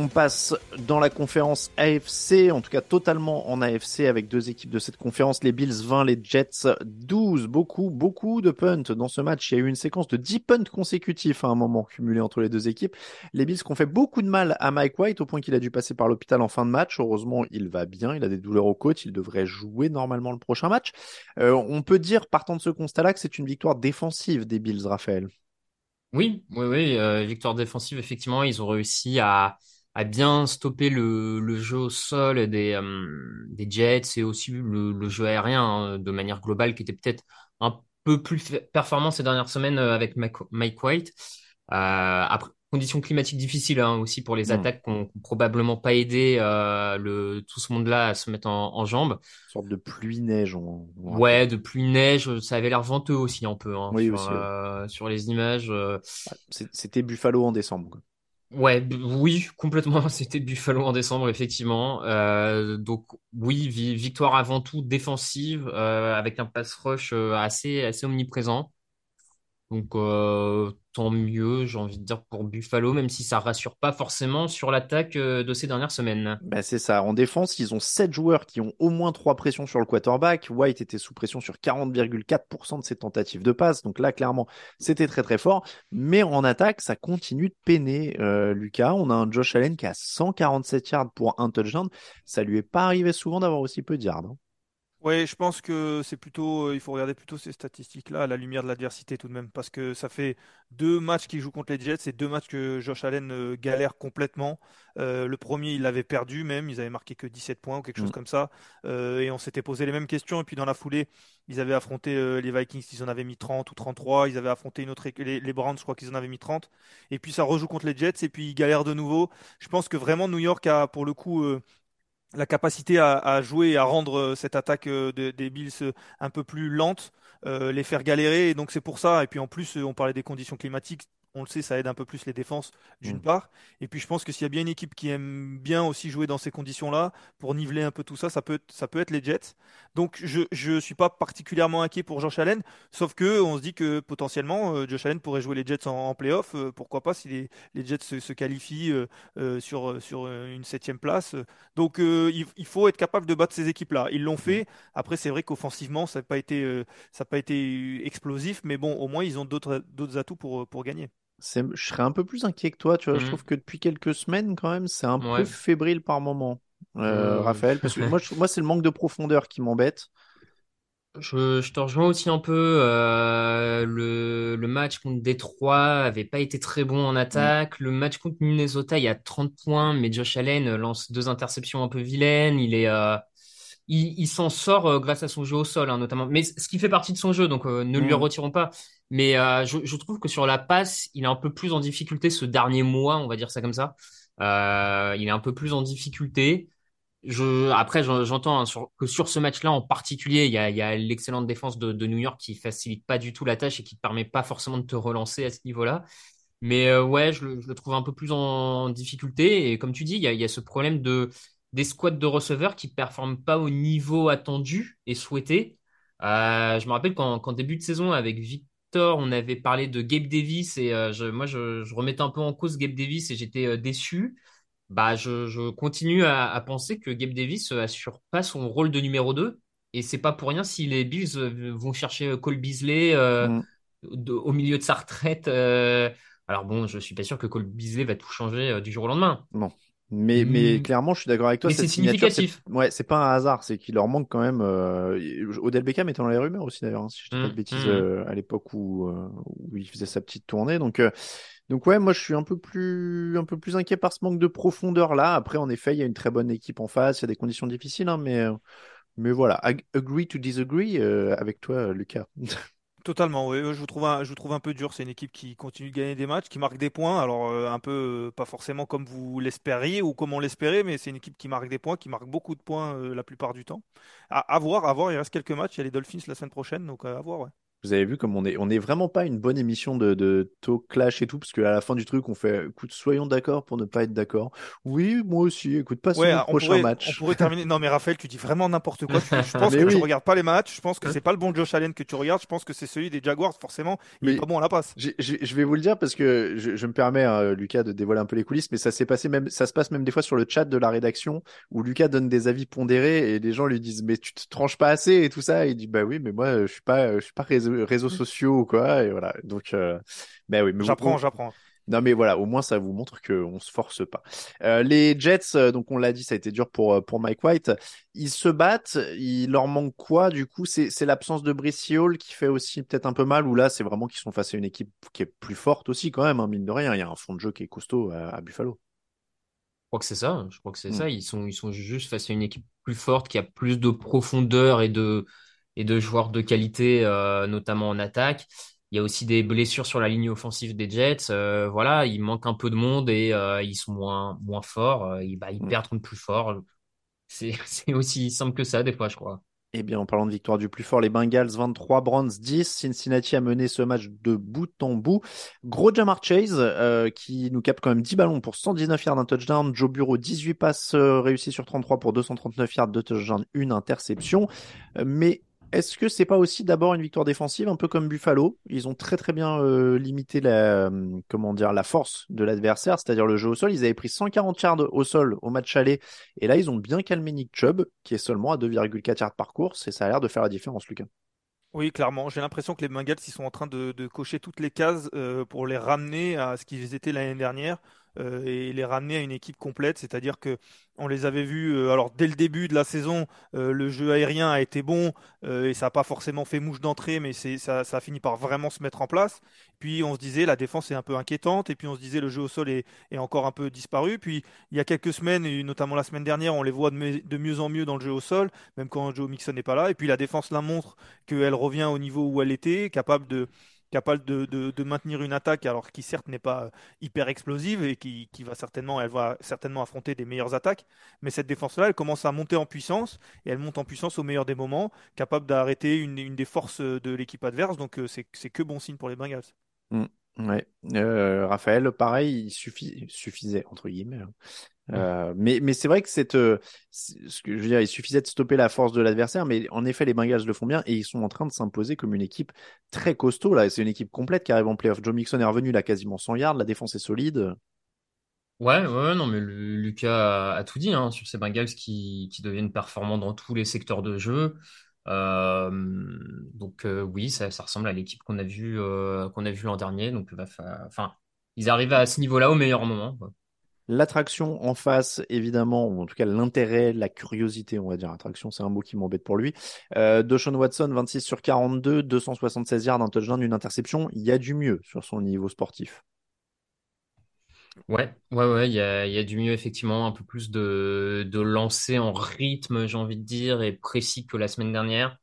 On passe dans la conférence AFC, en tout cas totalement en AFC avec deux équipes de cette conférence, les Bills 20, les Jets 12. Beaucoup, beaucoup de punts dans ce match. Il y a eu une séquence de 10 punts consécutifs à un moment cumulé entre les deux équipes. Les Bills qui ont fait beaucoup de mal à Mike White au point qu'il a dû passer par l'hôpital en fin de match. Heureusement, il va bien, il a des douleurs aux côtes, il devrait jouer normalement le prochain match. Euh, on peut dire, partant de ce constat-là, que c'est une victoire défensive des Bills, Raphaël. Oui, oui, oui, euh, victoire défensive, effectivement, ils ont réussi à a bien stoppé le, le jeu au sol des, euh, des Jets et aussi le, le jeu aérien hein, de manière globale qui était peut-être un peu plus performant ces dernières semaines euh, avec Mike White. Euh, après, conditions climatiques difficiles hein, aussi pour les mm. attaques qui n'ont probablement pas aidé euh, le, tout ce monde-là à se mettre en, en jambes. Une sorte de pluie-neige. ouais, de pluie-neige. Ça avait l'air venteux aussi un peu hein, oui, sur, aussi, euh, sur les images. C'était Buffalo en décembre. Quoi. Ouais, oui, complètement. C'était Buffalo en décembre, effectivement. Euh, donc oui, victoire avant tout défensive euh, avec un pass rush euh, assez assez omniprésent. Donc euh, tant mieux, j'ai envie de dire pour Buffalo, même si ça rassure pas forcément sur l'attaque euh, de ces dernières semaines. Ben c'est ça. En défense, ils ont sept joueurs qui ont au moins trois pressions sur le quarterback. White était sous pression sur 40,4% de ses tentatives de passe. Donc là, clairement, c'était très très fort. Mais en attaque, ça continue de peiner. Euh, Lucas, on a un Josh Allen qui a 147 yards pour un touchdown. Ça lui est pas arrivé souvent d'avoir aussi peu de yards. Hein. Oui, je pense que c'est plutôt, euh, il faut regarder plutôt ces statistiques-là à la lumière de l'adversité tout de même, parce que ça fait deux matchs qu'il joue contre les Jets, c'est deux matchs que Josh Allen euh, galère complètement. Euh, le premier, il l'avait perdu même, ils avaient marqué que 17 points ou quelque chose mm. comme ça, et on s'était posé les mêmes questions. Et puis dans la foulée, ils avaient affronté les Vikings, ils en avaient mis 30 ou 33, ils avaient affronté une autre les, les Browns, je crois qu'ils en avaient mis 30. Et puis ça rejoue contre les Jets, et puis ils galèrent de nouveau. Je pense que vraiment New York a pour le coup la capacité à, jouer à rendre euh, cette attaque euh, des Bills euh, un peu plus lente, les faire galérer. Et donc c'est pour ça. Et puis en plus, on parlait des conditions climatiques on le sait, ça aide un peu plus les défenses d'une mm. part. Et puis je pense que s'il y a bien une équipe qui aime bien aussi jouer dans ces conditions-là, pour niveler un peu tout ça, ça peut, ça peut être les Jets. Donc je ne suis pas particulièrement inquiet pour Josh Allen, sauf que on se dit que potentiellement euh, Josh Allen pourrait jouer les Jets en, playoff. Euh, pourquoi pas si les, les Jets se, qualifient euh, sur, sur une septième place. Donc il, faut être capable de battre ces équipes-là. Ils l'ont fait. Après c'est vrai qu'offensivement ça n'a pas été ça pas été explosif, mais bon au moins ils ont d'autres atouts pour, pour gagner je serais un peu plus inquiet que toi, tu vois. Je mmh. trouve que depuis quelques semaines, quand même, c'est un peu fébrile par moment, euh, Raphaël. Parce que moi, moi c'est le manque de profondeur qui m'embête. Je, je, te rejoins aussi un peu. Euh, le, le, match contre Détroit avait pas été très bon en attaque. Le match contre Minnesota, il y a 30 points, mais Josh Allen lance deux interceptions un peu vilaines. Il est, euh, il, s'en sort euh, grâce à son jeu au sol, hein, notamment. Mais ce qui fait partie de son jeu, donc euh, ne lui mm. retirons pas. Mais euh, je, trouve que sur la passe, il est un peu plus en difficulté ce dernier mois, on va dire ça comme ça. il est un peu plus en difficulté. Après, j'entends hein, que sur ce match-là en particulier, il y a, l'excellente défense de, New York qui facilite pas du tout la tâche et qui te permet pas forcément de te relancer à ce niveau-là. Mais ouais, je le, trouve un peu plus en difficulté. Et comme tu dis, il y a ce problème de des squads de receveurs qui performent pas au niveau attendu et souhaité. Euh, je me rappelle qu'en début de saison avec On avait parlé de Gabe Davis et euh, je, moi je, je, remettais un peu en cause Gabe Davis et j'étais euh, déçu. Bah, je, je continue à, à, penser que Gabe Davis assure pas son rôle de numéro 2 et c'est pas pour rien si les Bills vont chercher Cole Beasley mm. au milieu de sa retraite. alors bon, je suis pas sûr que Cole Beasley va tout changer du jour au lendemain. Non. Mais, mais hmm. clairement, je suis d'accord avec toi. c'est significatif. Ouais, c'est pas un hasard, c'est qu'il leur manque quand même. Euh... Odell Beckham était dans les rumeurs aussi d'ailleurs, hein, si je dis pas de hmm. bêtises, hmm. euh, à l'époque où, euh, où il faisait sa petite tournée. Donc, euh, donc ouais, moi je suis un peu plus, un peu plus inquiet par ce manque de profondeur là. Après, en effet, il y a une très bonne équipe en face, il y a des conditions difficiles, hein, mais, mais voilà. Agree to disagree avec toi, Lucas. Totalement, oui. Je vous trouve un, je vous trouve un peu dur. C'est une équipe qui continue de gagner des matchs, qui marque des points. Alors, euh, un peu, euh, pas forcément comme vous l'espériez ou comme on l'espérait, mais c'est une équipe qui marque des points, qui marque beaucoup de points euh, la plupart du temps. À, voir, à voir. Il reste quelques matchs. Il y a les Dolphins la semaine prochaine, donc à voir, ouais. Vous avez vu comme on est, on est vraiment pas une bonne émission de, de talk clash et tout, parce qu'à la fin du truc, on fait, écoute, soyons d'accord pour ne pas être d'accord. Oui, moi aussi, écoute, pas Ouais, le prochain pourrait, match. on pourrait terminer. Non, mais Raphaël, tu dis vraiment n'importe quoi. Je, pense que oui. tu regardes pas les matchs. Je pense que c'est pas le bon Josh Allen que tu regardes. Je pense que c'est celui des Jaguars. Forcément, il est Mais- pas bon à la passe? Je vais vous le dire parce que je, je me permets, hein, Lucas, de dévoiler un peu les coulisses, mais ça s'est passé même, ça se passe même des fois sur le chat de la rédaction où Lucas donne des avis pondérés et les gens lui disent mais tu te tranches pas assez et tout ça. Et il dit bah oui, mais moi je suis pas, je suis pas réseau- réseaux sociaux ou quoi. Et voilà. Donc, euh, bah oui, mais vous- J'apprends, j'apprends. Non mais voilà, au moins ça vous montre qu'on se force pas. Euh, les Jets, euh, donc on l'a dit, ça a été dur pour pour Mike White. Ils se battent, il leur manque quoi du coup? C'est c'est l'absence de Brice Hall qui fait aussi peut-être un peu mal. Ou là, c'est vraiment qu'ils sont face à une équipe qui est plus forte aussi quand même, hein, mine de rien. Il y a un fond de jeu qui est costaud à, à Buffalo. Je crois que c'est ça. Je crois que c'est Mm. ça. Ils sont, ils sont juste face à une équipe plus forte qui a plus de profondeur et de, et de joueurs de qualité, euh, notamment en attaque. Il y a aussi des blessures sur la ligne offensive des Jets. Euh, voilà, il manque un peu de monde et euh, ils sont moins, moins forts. Euh, ils, bah, ils Mm. perdent contre plus fort. C'est, aussi simple que ça, des fois, je crois. Eh bien, en parlant de victoire du plus fort, les Bengals 23, Browns 10. Cincinnati a mené ce match de bout en bout. Gros Jamar Chase euh, qui nous capte quand même 10 ballons pour 119 yards d'un touchdown. Joe Bureau 18 passes euh, réussies sur 33 pour 239 yards de touchdown, une interception. Euh, mais est-ce que c'est pas aussi d'abord une victoire défensive, un peu comme Buffalo? Ils ont très très bien euh, limité la euh, la force de l'adversaire, c'est-à-dire le jeu au sol. Ils avaient pris 140 yards au sol au match aller, et là ils ont bien calmé Nick Chubb, qui est seulement à 2,4 yards par course, et ça a l'air de faire la différence, Lucas. Oui, clairement. J'ai l'impression que les Bengals, ils sont en train de, de cocher toutes les cases euh, pour les ramener à ce qu'ils étaient l'année dernière euh, et les ramener à une équipe complète. C'est-à-dire que on les avait vus. euh, alors dès le début de la saison, euh, le jeu aérien a été bon et ça n'a pas forcément fait mouche d'entrée, mais ça, ça a fini par vraiment se mettre en place. Puis on se disait la défense est un peu inquiétante et puis on se disait le jeu au sol est, encore un peu disparu. Puis il y a quelques semaines, et notamment la semaine dernière, on les voit de, de mieux en mieux dans le jeu au sol, même quand Joe Mixon n'est pas là. Et puis la défense la montre qu'elle revient au niveau où elle était, capable de, capable de, maintenir une attaque, alors qui certes n'est pas euh, hyper explosive et qui, va certainement, affronter des meilleures attaques, mais cette défense-là, elle commence à monter en puissance et elle monte en puissance au meilleur des moments, capable d'arrêter une, des forces de l'équipe adverse. Donc euh, c'est que bon signe pour les Bengals. Euh, Raphaël, pareil, il suffisait entre guillemets. Euh, mais mais c'est vrai que cette, euh, ce que je veux dire, il suffisait de stopper la force de l'adversaire, mais en effet, les Bengals le font bien et ils sont en train de s'imposer comme une équipe très costaud là. C'est une équipe complète qui arrive en playoff. Joe Mixon est revenu là quasiment 100 yards, la défense est solide. Ouais, ouais, non, mais Lu- Lucas a, tout dit hein, sur ces Bengals qui, qui deviennent performants dans tous les secteurs de jeu. Euh, donc oui, ça, ça ressemble à l'équipe qu'on a vu euh, qu'on a vu l'an dernier. Donc enfin, ils arrivent à ce niveau-là au meilleur moment. quoi. L'attraction en face, évidemment, ou en tout cas l'intérêt, la curiosité, on va dire. Attraction, c'est un mot qui m'embête pour lui. Euh, Deshaun Watson, 26 sur 42, 276 yards, un touchdown, une interception. Il y a du mieux sur son niveau sportif. Ouais, ouais, ouais, il y a, y a du mieux effectivement, un peu plus de, de lancer en rythme, j'ai envie de dire, et précis que la semaine dernière.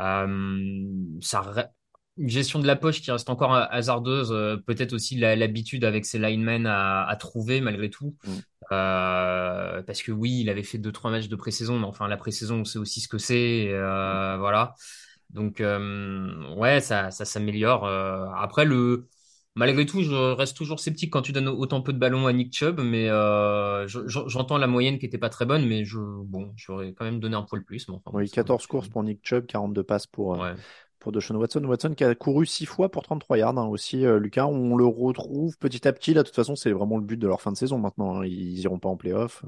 Euh, ça, une gestion de la poche qui reste encore hasardeuse, euh, peut-être aussi l'habitude avec ses linemen à, à trouver malgré tout. Mm. Euh, parce que oui, il avait fait deux trois matchs de pré-saison, mais enfin la pré-saison, on sait aussi ce que c'est, euh, voilà. Donc euh, ouais, ça, ça s'améliore. Euh, après le Malgré tout, je reste toujours sceptique quand tu donnes autant peu de ballons à Nick Chubb, mais euh, je- je- j'entends la moyenne qui était pas très bonne, mais je, bon, j'aurais quand même donné un poil plus. Mais enfin, Oui, ça- 14 courses pour Nick Chubb, 42 passes pour, euh, Ouais. Pour Deshaun Watson. Watson qui a couru 6 fois pour 33 yards hein, aussi, euh, Lucas. On le retrouve petit à petit. Là, de toute façon, c'est vraiment le but de leur fin de saison maintenant. hein. Ils iront pas en playoff.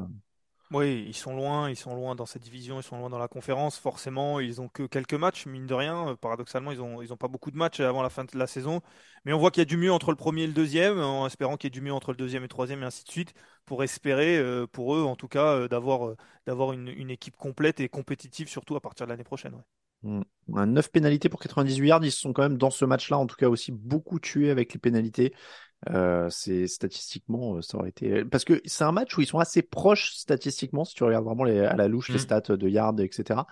Oui, ils sont loin, ils sont loin dans cette division, ils sont loin dans la conférence. Forcément, ils ont que quelques matchs, mine de rien. Euh, Paradoxalement, ils ont, ils ont pas beaucoup de matchs avant la fin de la saison. Mais on voit qu'il y a du mieux entre le premier et le deuxième, en espérant qu'il y ait du mieux entre le deuxième et le troisième, et ainsi de suite, pour espérer, euh, pour eux en tout cas, d'avoir, une, équipe complète et compétitive, surtout à partir de l'année prochaine. Mm. Un 9 pénalités pour 98 yards. Ils se sont quand même dans ce match-là, en tout cas aussi beaucoup tués avec les pénalités. Euh, c'est statistiquement, euh, ça aurait été parce que c'est un match où ils sont assez proches statistiquement si tu regardes vraiment les, à la louche les Mm. stats de yards, etc.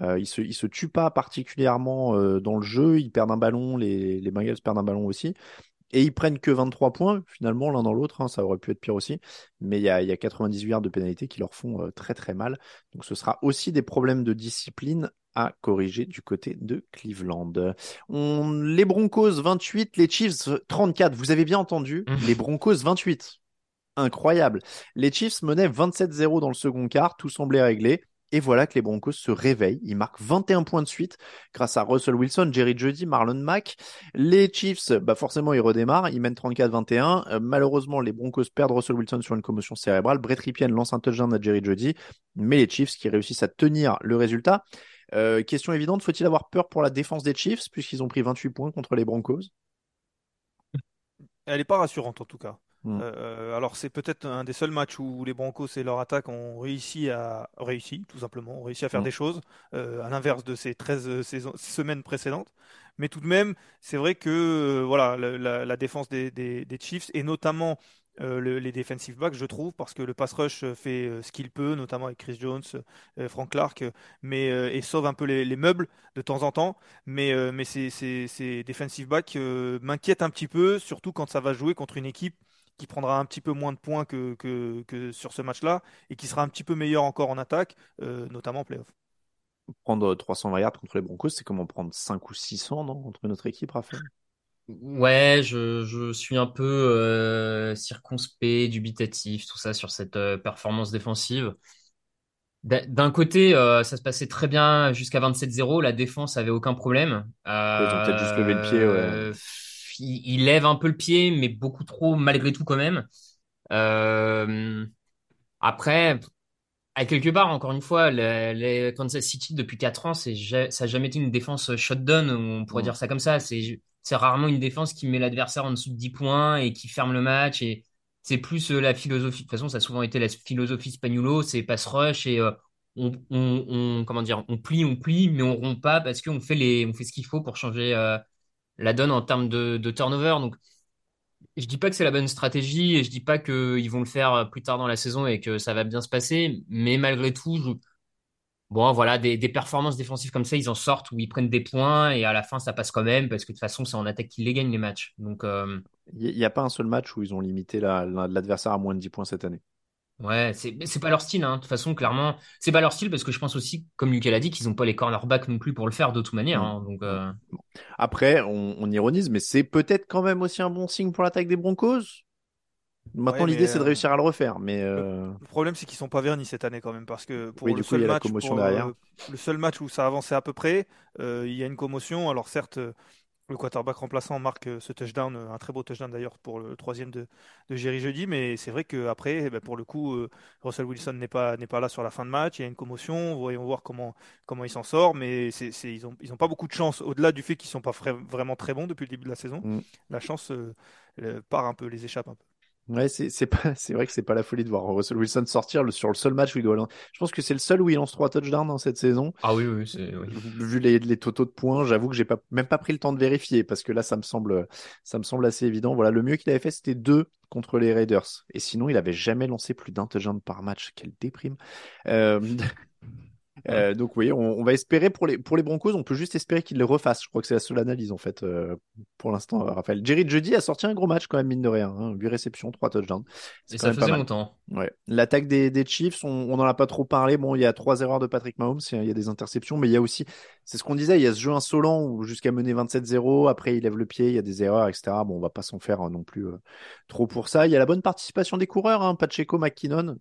Euh, ils se ils se tuent pas particulièrement euh, dans le jeu. Ils perdent un ballon, les les Bengals perdent un ballon aussi. Et ils prennent que 23 points, finalement, l'un dans l'autre. hein, ça aurait pu être pire aussi. Mais il y a, il y a 98 yards de pénalité qui leur font euh, très très mal. Donc ce sera aussi des problèmes de discipline à corriger du côté de Cleveland. On... Les Broncos 28, les Chiefs 34. Vous avez bien entendu, Mhm. les Broncos 28. Incroyable. Les Chiefs menaient 27-0 dans le second quart, tout semblait réglé. Et voilà que les Broncos se réveillent. Ils marquent 21 points de suite grâce à Russell Wilson, Jerry Jeudy, Marlon Mack. Les Chiefs, bah forcément, ils redémarrent. Ils mènent 34-21. Euh, malheureusement, les Broncos perdent Russell Wilson sur une commotion cérébrale. Brett Ripien lance un touchdown à Jerry Jeudy. Mais les Chiefs qui réussissent à tenir le résultat. Euh, question évidente, faut-il avoir peur pour la défense des Chiefs puisqu'ils ont pris 28 points contre les Broncos? Elle n'est pas rassurante en tout cas. Hmm. Euh, alors c'est peut-être un des seuls matchs où les Broncos et leur attaque ont réussi à réussi tout simplement, ont réussi à faire Mm. des choses euh, à l'inverse de ces 13 saisons- semaines précédentes. Mais tout de même, c'est vrai que euh, voilà la, la- la défense des, des- des Chiefs et notamment euh, le- les defensive backs, je trouve, parce que le pass rush euh, fait euh, ce qu'il peut, notamment avec Chris Jones, Frank Clark, mais et sauve un peu les, les meubles de temps en temps. Mais, mais ces, ces, defensive backs m'inquiètent un petit peu, surtout quand ça va jouer contre une équipe qui prendra un petit peu moins de points que, sur ce match-là et qui sera un petit peu meilleur encore en attaque, notamment en playoff. Prendre 320 yards contre les Broncos, c'est comme en prendre 5 ou 600 non, entre notre équipe, Raphaël? Ouais, je, je suis un peu euh, circonspect, dubitatif, tout ça sur cette euh, performance défensive. D'un d'un côté, euh, ça se passait très bien jusqu'à 27-0, la défense avait aucun problème. Ils ont peut-être juste levé le pied, ouais. Euh, il, il lève un peu le pied, mais beaucoup trop malgré tout quand même. Euh, après, à quelque part, encore une fois, les, les Kansas City depuis 4 ans, c'est, ja- ça n'a jamais été une défense shutdown, on pourrait Mm. dire ça comme ça. C'est, c'est rarement une défense qui met l'adversaire en dessous de 10 points et qui ferme le match. Et c'est plus euh, la philosophie. De toute façon, ça a souvent été la philosophie Spagnuolo, c'est pass rush et euh, on, comment dire, on plie, on plie, mais on rompt pas parce qu'on fait les, on fait ce qu'il faut pour changer euh, la donne en termes de, de turnover. Donc, je dis pas que c'est la bonne stratégie et je dis pas qu'ils vont le faire plus tard dans la saison et que ça va bien se passer, mais malgré tout, je- bon, voilà, des, des performances défensives comme ça, ils en sortent où ils prennent des points et à la fin ça passe quand même parce que de toute façon c'est en attaque qu'ils les gagnent les matchs. Donc euh, Il n'y a pas un seul match où ils ont limité la- la- l'adversaire à moins de 10 points cette année. ouais, c'est pas leur style. Hein. De toute façon, clairement, c'est pas leur style parce que je pense aussi, comme Lucas l'a dit, qu'ils ont pas les cornerbacks non plus pour le faire de toute manière. Hein. Donc euh, Après, on, on ironise, mais c'est peut-être quand même aussi un bon signe pour l'attaque des Broncos? Maintenant, Ouais, l'idée, c'est de euh, réussir à le refaire, mais euh, Le problème, c'est qu'ils sont pas vernis cette année quand même, parce que pour Oui, le coup, seul match, pour, derrière. euh, le seul match où ça avançait à peu près, euh, il y a une commotion. Alors certes, euh, le quarterback remplaçant marque euh, ce touchdown, euh, un très beau touchdown d'ailleurs pour le troisième de, de Jerry Jeudi, mais c'est vrai qu'après, eh ben, pour le coup, euh, Russell Wilson n'est pas n'est pas là sur la fin de match. Il y a une commotion. Voyons voir comment comment il s'en sort, mais c'est, c'est- ils ont ils ont pas beaucoup de chance. Au-delà du fait qu'ils sont pas vra- vraiment très bons depuis le début de la saison, Mm. la chance euh, euh, part un peu, les échappe un peu. Ouais, c'est c'est pas, c'est vrai que c'est pas la folie de voir Russell Wilson sortir le- sur le seul match où il doit. Je pense que c'est le seul où il lance trois touchdowns dans cette saison. ah oui, oui, c'est oui. Vu les, les totaux de points, j'avoue que j'ai pas même pas pris le temps de vérifier parce que là, ça me semble, ça me semble assez évident. Voilà, le mieux qu'il avait fait, c'était deux contre les Raiders. Et sinon, il avait jamais lancé plus d'un touchdown par match. Quelle déprime. Euh, euh, donc oui, on, on va espérer pour les pour les Broncos, on peut juste espérer qu'ils le refassent. Je crois que c'est la seule analyse en fait euh, pour l'instant. Raphaël, Jerry Jeudy a sorti un gros match quand même mine de rien. Hein, 8 réceptions, 3 touchdowns. Et ça faisait longtemps. Ouais. L'attaque des, des Chiefs, on, on en a pas trop parlé. Bon, il y a trois erreurs de Patrick Mahomes, il y a des interceptions, mais il y a aussi, c'est ce qu'on disait, il y a ce jeu insolent où jusqu'à mener 27-0, après il lève le pied, il y a des erreurs, etc. Bon, on va pas s'en faire euh, non plus euh, trop pour ça. Il y a la bonne participation des coureurs, hein, Pacheco, McKinnon,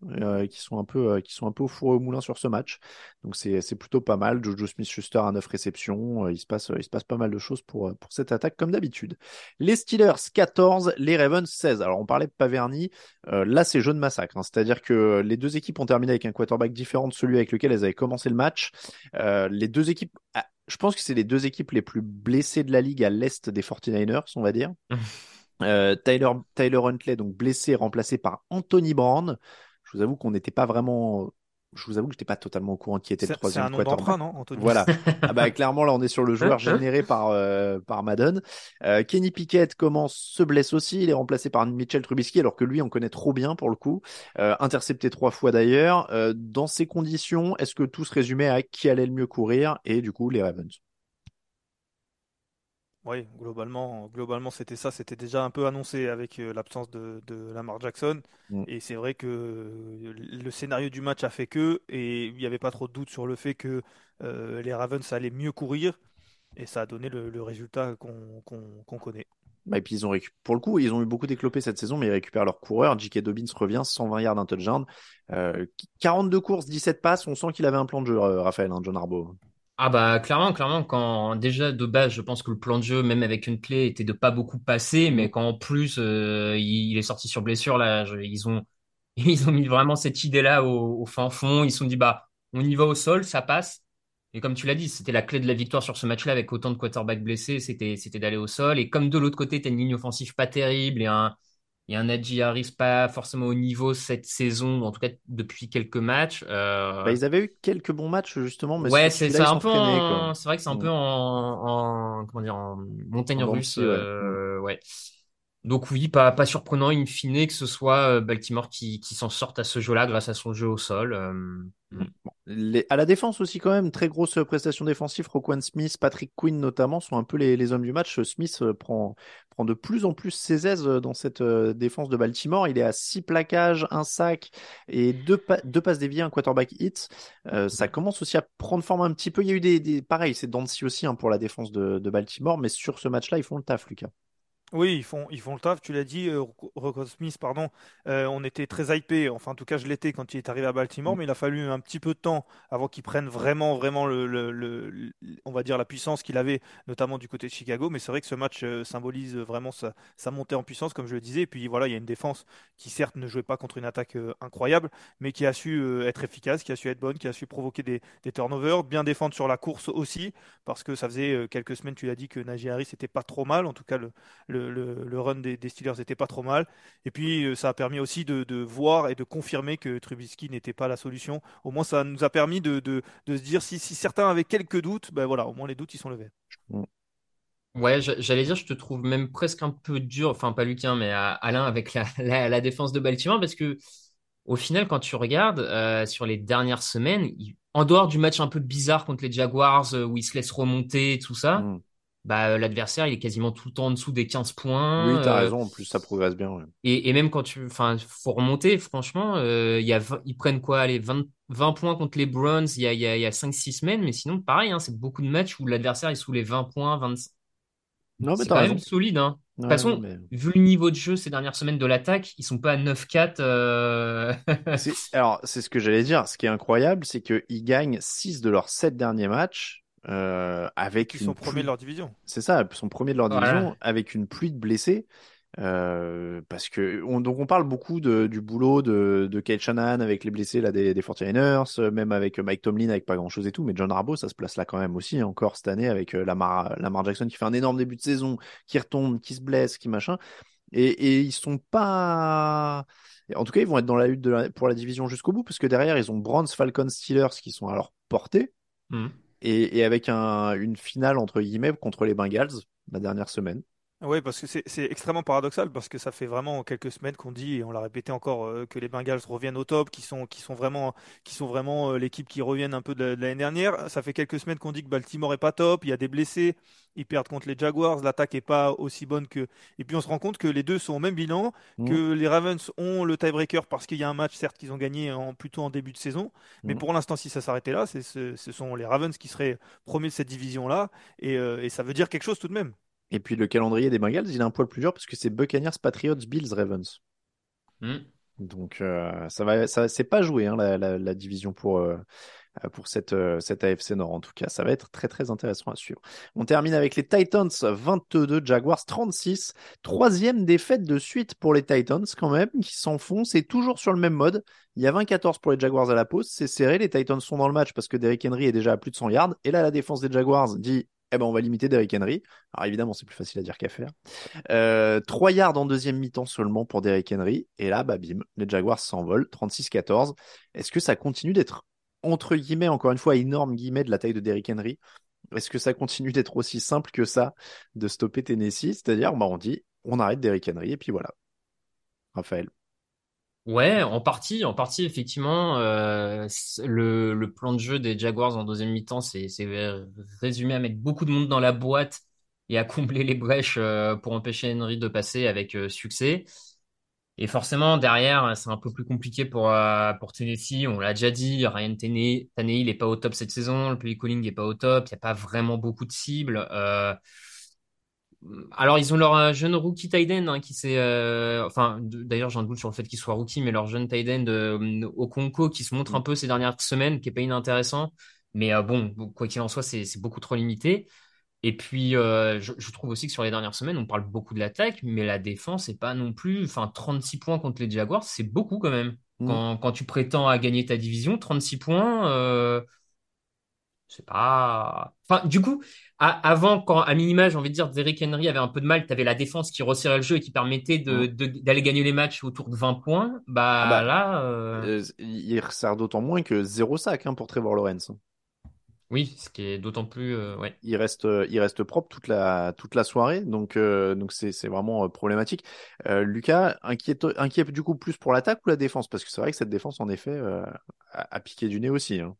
qui sont un peu, qui sont un peu au four et au moulin sur ce match. Donc c'est, c'est plutôt pas mal. Jojo Smith-Schuster à 9 réceptions, euh, il se passe, il se passe pas mal de choses pour, euh, pour cette attaque comme d'habitude. Les Steelers 14, les Ravens 16. Alors on parlait de Paverny. Euh, là, c'est jeu de massacre. hein. C'est-à-dire que les deux équipes ont terminé avec un quarterback différent de celui avec lequel elles avaient commencé le match. Euh, les deux équipes, ah, je pense que c'est les deux équipes les plus blessées de la ligue à l'est des 49ers, on va dire. Euh, Tyler, Tyler Huntley, donc blessé, remplacé par Anthony Brown. Je vous avoue qu'on n'était pas vraiment. Je vous avoue que j'étais pas totalement au courant qui était le troisième un nom quarterback. d'emprunt, non, Anthony? Voilà. Ah bah clairement là on est sur le joueur généré par euh, par Madden. Euh, Kenny Pickett commence se blesse aussi, il est remplacé par Mitchell Trubisky alors que lui on connaît trop bien pour le coup, euh, intercepté trois fois d'ailleurs. Euh, dans ces conditions, est-ce que tout se résumait à qui allait le mieux courir? Et du coup les Ravens Oui, globalement, globalement c'était ça. C'était déjà un peu annoncé avec euh, l'absence de, de Lamar Jackson. Mm. Et c'est vrai que euh, le scénario du match a fait que, et il n'y avait pas trop de doute sur le fait que euh, les Ravens allaient mieux courir. Et ça a donné le, le résultat qu'on connaît. Bah, et puis ils ont pour le coup, ils ont eu beaucoup d'éclopés cette saison, mais ils récupèrent leur coureur. J.K. Dobbins revient, 120 yards, un touchdown. Euh, 42 courses, 17 passes. On sent qu'il avait un plan de jeu, Raphaël, hein, John Harbaugh. Ah bah clairement, clairement, quand déjà de base, je pense que le plan de jeu, même avec une clé, était de pas beaucoup passer, mais quand en plus euh, il, il est sorti sur blessure, là, je- ils ont ils ont mis vraiment cette idée-là au, au fin fond. Ils se sont dit bah on y va au sol, ça passe. Et comme tu l'as dit, c'était la clé de la victoire sur ce match-là avec autant de quarterbacks blessés, c'était c'était d'aller au sol. Et comme de l'autre côté, t'as une ligne offensive pas terrible et un et un Najee Harris pas forcément au niveau cette saison, ou en tout cas depuis quelques matchs. euh, Bah, ils avaient eu quelques bons matchs, justement, mais Ouais, c'est un peu en, c'est vrai que c'est un Mm. peu en, en comment dire en montagne En russe, ouais. euh, ouais. Donc oui, pas pas surprenant in fine que ce soit euh, Baltimore qui qui s'en sorte à ce jeu-là grâce à son jeu au sol. euh, mm. Les- à la défense aussi quand même, très grosse prestation défensive. Roquan Smith, Patrick Quinn notamment sont un peu les, les hommes du match. Smith euh, prend, prend de plus en plus ses aises euh, dans cette euh, défense de Baltimore. Il est à six plaquages, un sac et deux, pa- deux passes déviées, un quarterback hit. Euh, ça commence aussi à prendre forme un petit peu. Il y a eu des, des pareil, c'est Dancy aussi hein, pour la défense de, de Baltimore, mais sur ce match-là, ils font le taf, Lucas. Oui, ils font, ils font le taf, tu l'as dit, euh, Rocco Smith, pardon, euh, on était très hypé, enfin en tout cas je l'étais quand il est arrivé à Baltimore, Mm. mais il a fallu un petit peu de temps avant qu'il prenne vraiment, vraiment le, le- on va dire la puissance qu'il avait, notamment du côté de Chicago, mais c'est vrai que ce match euh, symbolise vraiment sa, sa montée en puissance, comme je le disais, et puis voilà, il y a une défense qui certes ne jouait pas contre une attaque incroyable, mais qui a su être efficace, qui a su être bonne, qui a su provoquer des, des turnovers, bien défendre sur la course aussi, parce que ça faisait quelques semaines, tu l'as dit, que Najee Harris était pas trop mal, en tout cas le le, le- le run des, des Steelers n'était pas trop mal. Et puis, euh, ça a permis aussi de, de voir et de confirmer que Trubisky n'était pas la solution. Au moins, ça nous a permis de, de- de se dire si, si certains avaient quelques doutes, ben voilà, au moins les doutes, ils sont levés. Ouais, j'a- j'allais dire, je te trouve même presque un peu dur, enfin pas Lucas, mais euh, Alain avec la, la, la défense de Baltimore, parce que au final, quand tu regardes euh, sur les dernières semaines, il- en dehors du match un peu bizarre contre les Jaguars euh, où ils se laissent remonter et tout ça, Mm. Bah euh, l'adversaire il est quasiment tout le temps en dessous des 15 points. Oui, t'as euh, raison. En plus, ça progresse bien. ouais. Et, et même quand tu, enfin, faut remonter, franchement, euh, y a, ils prennent quoi, allez, 20, 20 points contre les Browns il y a, il y a, il y a 5-6 semaines, mais sinon, pareil, hein, c'est beaucoup de matchs où l'adversaire est sous les 20 points, 25. Non, mais C'est quand raison. même solide, hein. De toute façon, mais- vu le niveau de jeu ces dernières semaines de l'attaque, ils sont pas à 9-4. euh, C'est- Alors, c'est ce que j'allais dire. Ce qui est incroyable, c'est qu'ils gagnent 6 de leurs 7 derniers matchs euh, avec Ils une sont premiers pluie- de leur division. C'est ça, ils sont premiers de leur Voilà. division avec une pluie de blessés. Euh, parce que on, donc on parle beaucoup de, du boulot de, de Kyle Shanahan avec les blessés là des, des 49ers, euh, même avec Mike Tomlin avec pas grand chose et tout, mais John Harbaugh ça se place là quand même aussi encore cette année avec euh, Lamar, Lamar Jackson qui fait un énorme début de saison, qui retombe, qui se blesse, qui machin, et, et ils sont pas, en tout cas ils vont être dans la lutte de la- pour la division jusqu'au bout parce que derrière ils ont Browns, Falcons, Steelers qui sont à leur portée hmm. Et, et avec un, une finale entre guillemets contre les Bengals la dernière semaine. Oui, parce que c'est extrêmement paradoxal, parce que ça fait vraiment quelques semaines qu'on dit, et on l'a répété encore, euh, que les Bengals reviennent au top, qui sont, qui sont vraiment, qui sont vraiment euh, l'équipe qui reviennent un peu de, de l'année dernière. Ça fait quelques semaines qu'on dit que Baltimore est pas top, il y a des blessés, ils perdent contre les Jaguars, l'attaque est pas aussi bonne que. Et puis on se rend compte que les deux sont au même bilan, Mhm. que les Ravens ont le tiebreaker parce qu'il y a un match, certes, qu'ils ont gagné en, plutôt en début de saison, mais Mhm. pour l'instant, si ça s'arrêtait là, ce, ce sont les Ravens qui seraient premiers de cette division-là, et, euh, et ça veut dire quelque chose tout de même. Et puis le calendrier des Bengals, il est un poil plus dur parce que c'est Buccaneers, Patriots, Bills, Ravens. Hmm. Donc euh, ça va, ça c'est pas joué hein, la, la, la division pour euh, pour cette euh, cette AFC Nord en tout cas. Ça va être très très intéressant à suivre. On termine avec les Titans 22, Jaguars 36. Troisième défaite de suite pour les Titans quand même qui s'enfoncent et toujours sur le même mode. Il y a 20-14 pour les Jaguars à la pause. C'est serré. Les Titans sont dans le match parce que Derrick Henry est déjà à plus de 100 yards. Et là la défense des Jaguars dit eh ben on va limiter Derrick Henry. Alors évidemment c'est plus facile à dire qu'à faire. Euh, 3 yards en deuxième mi-temps seulement pour Derrick Henry. Et là, bah bim, les Jaguars s'envolent, 36-14. Est-ce que ça continue d'être, entre guillemets, encore une fois, énorme guillemets de la taille de Derrick Henry? Est-ce que ça continue d'être aussi simple que ça de stopper Tennessee? C'est-à-dire, bah on dit, on arrête Derrick Henry et puis voilà. Raphaël. Ouais, en partie, en partie, effectivement, euh, le, le plan de jeu des Jaguars en deuxième mi-temps, c'est résumé à mettre beaucoup de monde dans la boîte et à combler les brèches euh, pour empêcher Henry de passer avec euh, succès. Et forcément, derrière, c'est un peu plus compliqué pour, euh, pour Tennessee. On l'a déjà dit, Ryan Tannehill n'est pas au top cette saison, le play calling n'est pas au top, il n'y a pas vraiment beaucoup de cibles. Euh, alors, ils ont leur euh, jeune rookie tight end hein, qui s'est. Euh, enfin, d'ailleurs, j'ai un doute sur le fait qu'il soit rookie, mais leur jeune tight end euh, Okonko qui se montre un peu ces dernières semaines, qui est pas inintéressant. Mais bon, quoi qu'il en soit, c'est beaucoup trop limité. Et puis, je, trouve aussi que sur les dernières semaines, on parle beaucoup de l'attaque, mais la défense n'est pas non plus. Enfin, 36 points contre les Jaguars, c'est beaucoup quand même. Mm. Quand, quand, tu prétends à gagner ta division, 36 points, c'est pas. Enfin, du coup, avant, quand à minima, j'ai envie de dire, Derrick Henry avait un peu de mal, tu avais la défense qui resserrait le jeu et qui permettait d'aller de, gagner les matchs autour de 20 points. Bah, ah bah là. Euh, euh... il resserre d'autant moins que zéro sac hein, pour Trevor Lawrence. Oui, ce qui est d'autant plus. Euh, ouais. Il reste, il reste propre toute la, toute la soirée, donc donc c'est, vraiment problématique. Lucas, inquiet du coup plus pour l'attaque ou la défense? Parce que c'est vrai que cette défense, en effet, a, a, piqué du nez aussi. Hein.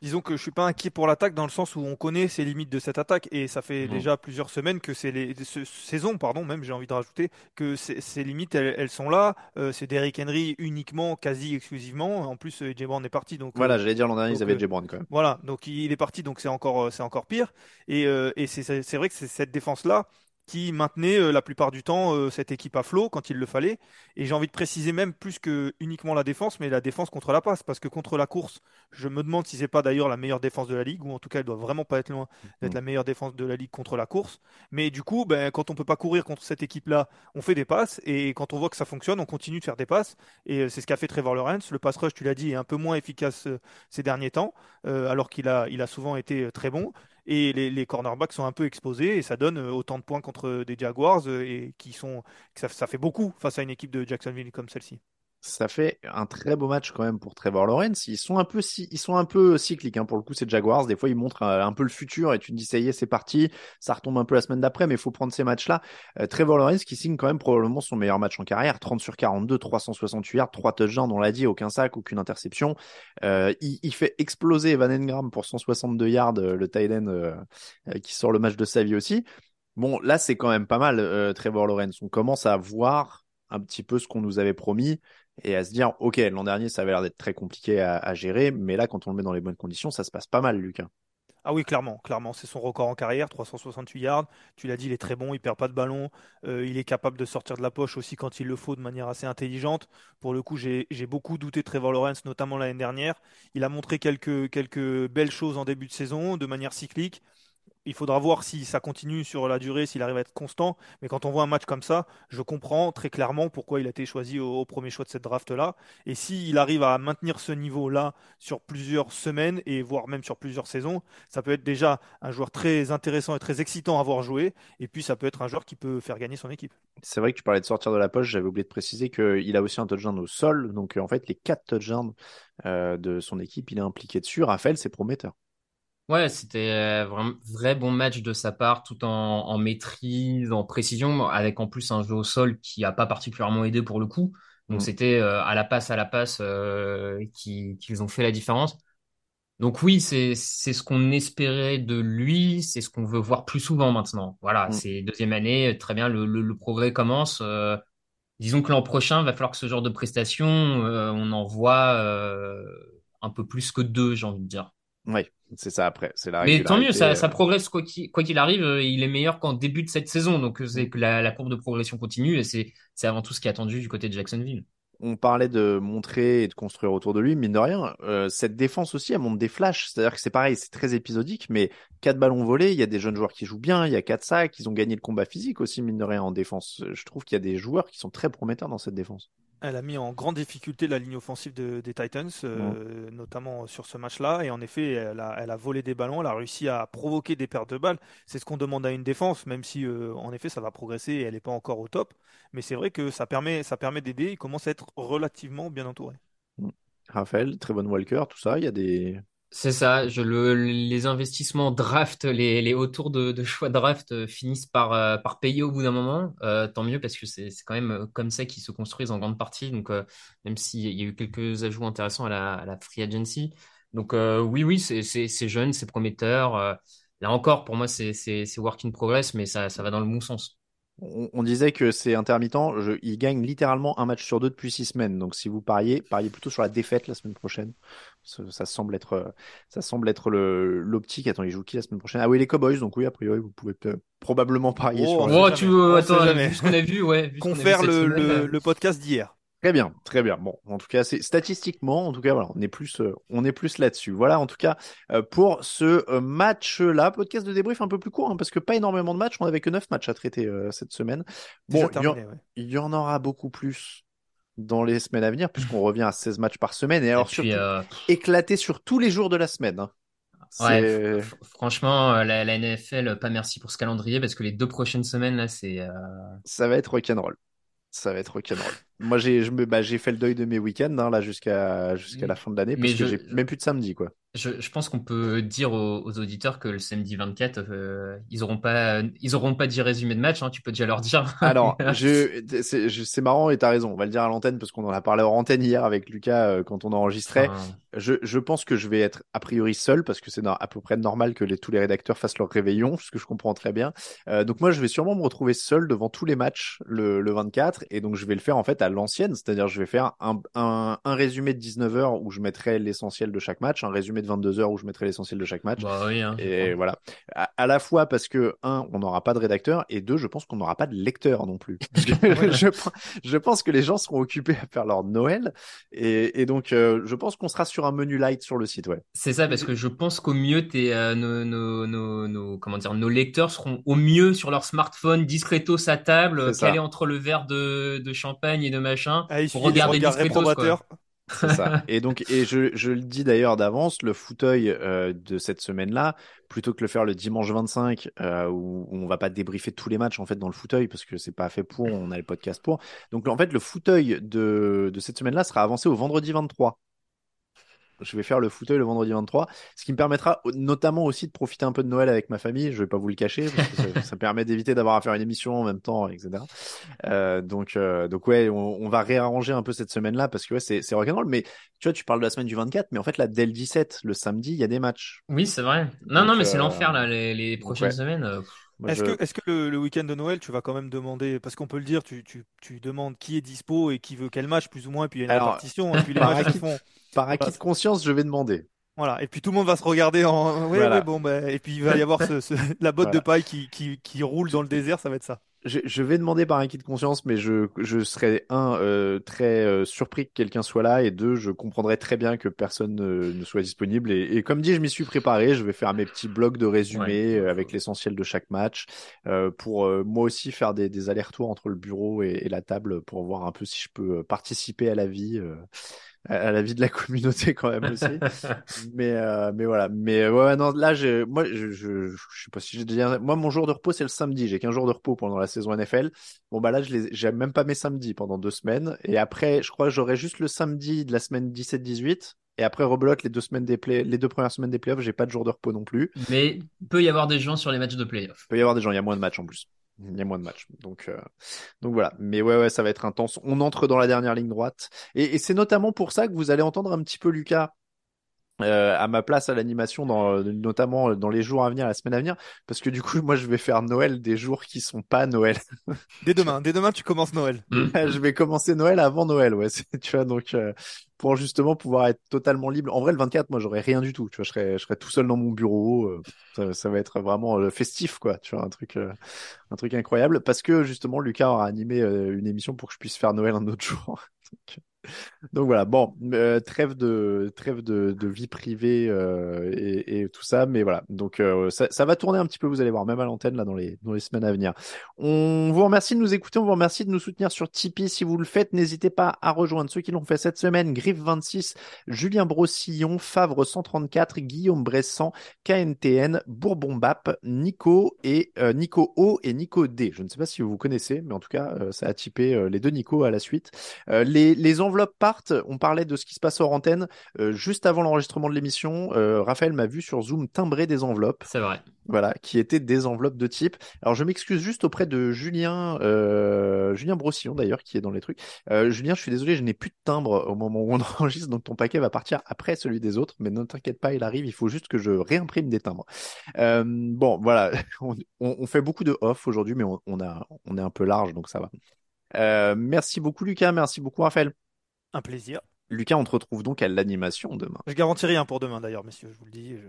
Disons que je suis pas inquiet pour l'attaque dans le sens où on connaît ses limites de cette attaque et ça fait déjà plusieurs semaines que c'est les saisons pardon même j'ai envie de rajouter que ces limites elles, sont là. Euh, c'est Derrick Henry uniquement, quasi exclusivement. En plus, euh, Jay Brown est parti donc. Voilà, euh, j'allais dire l'an dernier ils avaient Jay Brown quand même. Voilà, donc il est parti donc c'est encore c'est encore pire et, et c'est vrai que c'est cette défense là qui maintenait euh, la plupart du temps euh, cette équipe à flot quand il le fallait. Et j'ai envie de préciser même plus que uniquement la défense, mais la défense contre la passe. Parce que contre la course, je me demande si c'est pas d'ailleurs la meilleure défense de la ligue, ou en tout cas elle doit vraiment pas être loin d'être mm. la meilleure défense de la ligue contre la course. Mais du coup, ben, quand on peut pas courir contre cette équipe-là, on fait des passes. Et quand on voit que ça fonctionne, on continue de faire des passes. Et euh, c'est ce qu'a fait Trevor Lawrence. Le pass rush, tu l'as dit, est un peu moins efficace ces derniers temps, alors qu'il a, il a souvent été très bon et les, cornerbacks sont un peu exposés et ça donne euh, autant de points contre des Jaguars euh, et qui sont ça fait beaucoup face à une équipe de Jacksonville comme celle-ci ça fait un très beau match quand même pour Trevor Lawrence. Ils sont un peu, ils sont un peu cycliques. Hein. Pour le coup, c'est Jaguars. Des fois, ils montrent euh, un peu le futur et tu te dis, ça y est, c'est parti. Ça retombe un peu la semaine d'après, mais il faut prendre ces matchs-là. Euh, Trevor Lawrence qui signe quand même probablement son meilleur match en carrière. 30 sur 42, 368 yards, 3 touchdowns, on l'a dit, aucun sac, aucune interception. Euh, il, fait exploser Evan Engram pour 162 yards, le tight end qui sort le match de sa vie aussi. Bon, là, c'est quand même pas mal, Trevor Lawrence. On commence à voir un petit peu ce qu'on nous avait promis et à se dire, OK, l'an dernier, ça avait l'air d'être très compliqué à, gérer, mais là, quand on le met dans les bonnes conditions, ça se passe pas mal, Lucas. Ah oui, clairement, clairement, c'est son record en carrière, 368 yards. Tu l'as dit, il est très bon, il perd pas de ballon, euh, il est capable de sortir de la poche aussi quand il le faut de manière assez intelligente. Pour le coup, j'ai beaucoup douté de Trevor Lawrence, notamment l'année dernière. Il a montré quelques, quelques belles choses en début de saison, de manière cyclique il faudra voir si ça continue sur la durée, s'il arrive à être constant. Mais quand on voit un match comme ça, je comprends très clairement pourquoi il a été choisi au, premier choix de cette draft-là. Et s'il arrive à maintenir ce niveau-là sur plusieurs semaines et voire même sur plusieurs saisons, ça peut être déjà un joueur très intéressant et très excitant à voir jouer. Et puis ça peut être un joueur qui peut faire gagner son équipe. C'est vrai que tu parlais de sortir de la poche. J'avais oublié de préciser qu'il a aussi un touchdown au sol. Donc en fait, les quatre touchdowns euh, de son équipe, il est impliqué dessus. Raphaël, c'est prometteur. Ouais, c'était euh, vraiment vrai bon match de sa part, tout en, en, maîtrise, en précision, avec en plus un jeu au sol qui a pas particulièrement aidé pour le coup. Donc mm. c'était euh, à la passe, à la passe euh, qu'ils ont fait la différence. Donc oui, c'est c'est ce qu'on espérait de lui, c'est ce qu'on veut voir plus souvent maintenant. Voilà, mm. c'est deuxième année, très bien, le, le, le progrès commence. Euh, disons que l'an prochain, va falloir que ce genre de prestation, on en voit un peu plus que deux, j'ai envie de dire. Oui, c'est ça après. C'est la Mais tant mieux, ça, ça progresse quoi qu'il arrive. Euh, il est meilleur qu'en début de cette saison. Donc, euh, c'est que la, la, courbe de progression continue et c'est avant tout ce qui est attendu du côté de Jacksonville. On parlait de montrer et de construire autour de lui, mine de rien. Euh, cette défense aussi, elle montre des flashs. C'est-à-dire que c'est pareil, c'est très épisodique, mais quatre ballons volés, il y a des jeunes joueurs qui jouent bien, il y a quatre sacs, ils ont gagné le combat physique aussi, mine de rien, en défense. Je trouve qu'il y a des joueurs qui sont très prometteurs dans cette défense. Elle a mis en grande difficulté la ligne offensive des Titans, euh, notamment sur ce match-là. Et en effet, elle a, volé des ballons, elle a réussi à provoquer des pertes de balles. C'est ce qu'on demande à une défense, même si euh, en effet ça va progresser et elle n'est pas encore au top. Mais c'est vrai que ça permet, ça permet d'aider. Il commence à être relativement bien entouré. Raphaël, Trevon Walker, tout ça, il y a des, c'est ça, je, le, les investissements draft, les, les autours de, de choix draft euh, finissent par, euh, par payer au bout d'un moment. Euh, tant mieux parce que c'est quand même comme ça qu'ils se construisent en grande partie. Donc, même s'il y a eu quelques ajouts intéressants à la, free agency. Donc, oui, oui, c'est jeune, c'est prometteur. Là encore, pour moi, c'est work in progress, mais ça va dans le bon sens. On, on disait que c'est intermittent. Je, il gagne littéralement un match sur deux depuis six semaines. Donc si vous pariez, pariez plutôt sur la défaite la semaine prochaine. Ça, ça semble être, ça semble être le l'optique. Attends, il joue qui la semaine prochaine? Ah oui, les Cowboys. Donc oui, a priori, vous pouvez probablement parier Oh, sur. Oh, tu veux, attends, vu ce qu'on a vu, ouais. vu qu'on vu Confère le, semaine, le, euh, le podcast d'hier. Très bien, très bien. Bon, en tout cas, c'est statistiquement, en tout cas, voilà, on est plus, euh, on est plus là-dessus. Voilà, en tout cas, euh, pour ce euh, match-là, podcast de débrief un peu plus court, hein, parce que pas énormément de matchs. On avait que neuf matchs à traiter euh, cette semaine. Bon, il y, en- terminé, ouais. il y en aura beaucoup plus dans les semaines à venir, puisqu'on revient à 16 matchs par semaine, et Et alors puis, surtout euh, éclaté sur tous les jours de la semaine. hein. ouais, franchement, euh, la, la NFL, pas merci pour ce calendrier parce que les deux prochaines semaines là, c'est euh, ça va être rock'n'roll. Ça va être rock'n'roll. Moi, j'ai, bah, fait le deuil de mes week-ends hein, là jusqu'à jusqu'à la fin de l'année, parce que j'ai même plus de samedi, quoi. Je, je pense qu'on peut dire aux, aux auditeurs que le samedi 24, euh, ils auront pas, ils auront pas dit résumé de match. Hein, tu peux déjà leur dire. Alors, c'est, marrant et t'as raison. On va le dire à l'antenne parce qu'on en a parlé hors antenne hier avec Lucas euh, quand on enregistrait. Je, je pense que je vais être a priori seul parce que c'est à peu près normal que les, tous les rédacteurs fassent leur réveillon, ce que je comprends très bien. Euh, donc moi, je vais sûrement me retrouver seul devant tous les matchs le, le 24 et donc je vais le faire en fait à l'ancienne, c'est-à-dire je vais faire un, un, un résumé de 19h où je mettrai l'essentiel de chaque match, un résumé de 22h où je mettrai l'essentiel de chaque match. bah oui. Hein, Et voilà. À, à la fois parce que, un, on n'aura pas de rédacteur, et deux, je pense qu'on n'aura pas de lecteur non plus. Je, je pense que les gens seront occupés à faire leur Noël, et, et donc euh, je pense qu'on sera sur un menu light sur le site, ouais. C'est ça, parce que je pense qu'au mieux, t'es, euh, nos, nos, nos, nos- comment dire, nos lecteurs seront au mieux sur leur smartphone, discretos à table, calés entre le verre de, de champagne et de machin, Ah, pour regarder ça. Et donc, et je, je le dis d'ailleurs d'avance, le fauteuil euh, de cette semaine-là, plutôt que le faire le dimanche 25, euh, où on va pas débriefer tous les matchs en fait dans le fauteuil parce que c'est pas fait pour, on a le podcast pour. Donc en fait, le fauteuil de, de cette semaine-là sera avancé au vendredi 23. Je vais faire le fauteuil le vendredi 23, ce qui me permettra notamment aussi de profiter un peu de Noël avec ma famille. Je vais pas vous le cacher, parce que ça, ça permet d'éviter d'avoir à faire une émission en même temps, etc. Euh, donc, euh, donc ouais, on, on va réarranger un peu cette semaine-là parce que ouais, c'est c'est rock'n'roll. Mais tu vois, tu parles de la semaine du 24, mais en fait là, dès le 17, le samedi, il y a des matchs. Oui, c'est vrai. Non, Donc, non, mais c'est euh, l'enfer, là, les, les prochaines ouais. semaines. Est-ce je- que, est-ce que le, le week-end de Noël, tu vas quand même demander, parce qu'on peut le dire, tu, tu, tu demandes qui est dispo et qui veut quel match, plus ou moins, et puis il y a une Alors, répartition, et puis les par matchs acquis- font. par acquis de conscience, je vais demander. Voilà, et puis tout le monde va se regarder en. Voilà. ouais, bon, bah, et puis il va y avoir ce, ce- la botte Voilà. de paille qui, qui, qui roule dans le désert, ça va être ça. Je, je vais demander par acquis de conscience, mais je, je serais un euh, très euh, surpris que quelqu'un soit là, et deux, je comprendrais très bien que personne euh, ne soit disponible. Et, et comme dit, je m'y suis préparé. Je vais faire mes petits blocs de résumé Ouais. avec l'essentiel de chaque match, euh, pour euh, moi aussi faire des, des allers-retours entre le bureau et, et la table pour voir un peu si je peux euh, participer à la vie. À la vie de la communauté quand même aussi. Mais euh, mais voilà. Mais ouais non là je moi je, je je sais pas si j'ai déjà moi mon jour de repos c'est le samedi. J'ai qu'un jour de repos pendant la saison NFL bon bah là je les j'ai même pas mes samedis pendant deux semaines. Et après je crois que j'aurai juste le samedi de la semaine 17-18 et après rebelote les deux semaines des play les deux premières semaines des playoffs. J'ai pas de jour de repos non plus. Mais il peut y avoir des gens sur les matchs de playoff. il peut y avoir des gens. Il y a moins de matchs en plus il y a moins de matchs. Donc euh, donc voilà. Mais ouais ouais ça va être intense. On entre dans la dernière ligne droite. Et, et c'est notamment pour ça que vous allez entendre un petit peu Lucas euh, à ma place à l'animation, dans, notamment dans les jours à venir, la semaine à venir, parce que du coup, moi, je vais faire Noël des jours qui sont pas Noël. Dès demain, dès demain, tu commences Noël. je vais commencer Noël avant Noël, ouais. c'est- Tu vois, donc euh, pour justement pouvoir être totalement libre. En vrai, le 24, moi, j'aurais rien du tout. Tu vois, je serais, je serais tout seul dans mon bureau. euh, ça, ça va être vraiment euh, festif, quoi. Tu vois, un truc, euh, un truc incroyable, parce que justement, Lucas aura animé euh, une émission pour que je puisse faire Noël un autre jour. Donc, donc voilà, bon, euh, trêve de trêve de, vie privée euh, et, tout ça, mais voilà. Donc euh, ça, va tourner un petit peu, vous allez voir, même à l'antenne là dans les dans les semaines à venir. On vous remercie de nous écouter, on vous remercie de nous soutenir sur Tipeee. Si vous le faites, n'hésitez pas à rejoindre ceux qui l'ont fait cette semaine. Griff 26, Julien Brossillon, Favre 134, Guillaume Bressan, KNTN, Bourbon Bap, Nico et Nico O et Nico D. Je ne sais pas si vous vous connaissez, mais en tout cas, ça a typé les deux Nico à la suite. Les, les enveloppes enveloppes partent, on parlait de ce qui se passe hors antenne. Euh, juste avant l'enregistrement de l'émission, euh, Raphaël m'a vu sur Zoom timbrer des enveloppes. C'est vrai. Voilà, qui étaient des enveloppes de type. Alors je m'excuse juste auprès de Julien, euh, Julien Brossillon d'ailleurs, qui est dans les trucs. Julien, je suis désolé, je n'ai plus de timbre au moment où on enregistre, donc ton paquet va partir après celui des autres. Mais ne t'inquiète pas, il arrive. Il faut juste que je réimprime des timbres. Bon, voilà, on, on, fait beaucoup de off aujourd'hui, mais on, on, a, on est un peu large, donc ça va. Euh, merci beaucoup Lucas, merci beaucoup Raphaël. Un plaisir. Lucas, on te retrouve donc à l'animation demain. Je garantis rien pour demain d'ailleurs, messieurs, je vous le dis. Je...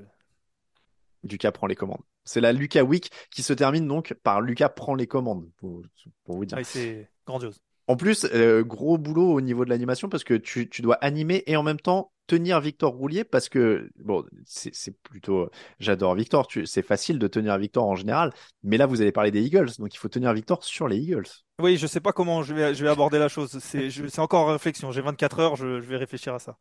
Lucas prend les commandes. C'est la Lucas Week qui se termine donc par Lucas prend les commandes, pour, pour vous dire. Oui, c'est grandiose. En plus, euh, gros boulot au niveau de l'animation parce que tu, tu, dois animer et en même temps tenir Victor Roulier parce que, bon, c'est plutôt. J'adore Victor, c'est facile de tenir Victor en général, mais là, vous allez parler des Eagles, donc il faut tenir Victor sur les Eagles. Oui, je sais pas comment je vais, je vais aborder la chose. C'est encore en réflexion. J'ai 24 heures, je, je vais réfléchir à ça.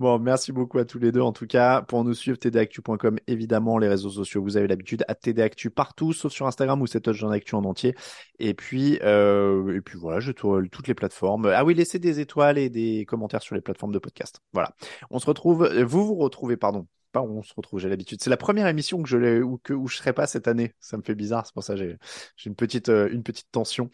Bon, merci beaucoup à tous les deux en tout cas. Pour nous suivre, tdactu.com, évidemment, les réseaux sociaux, vous avez l'habitude, à tdactu partout, sauf sur Instagram où c'est Touchdown Actu en entier. Et puis, euh, et puis voilà, je tourne toutes les plateformes. Ah oui, laissez des étoiles et des commentaires sur les plateformes de podcast. Voilà. On se retrouve, vous vous retrouvez, pardon, pas où on se retrouve, j'ai l'habitude. C'est la première émission que je ou que où je serai pas cette année. Ça me fait bizarre, c'est pour ça j'ai j'ai une petite euh, une petite tension.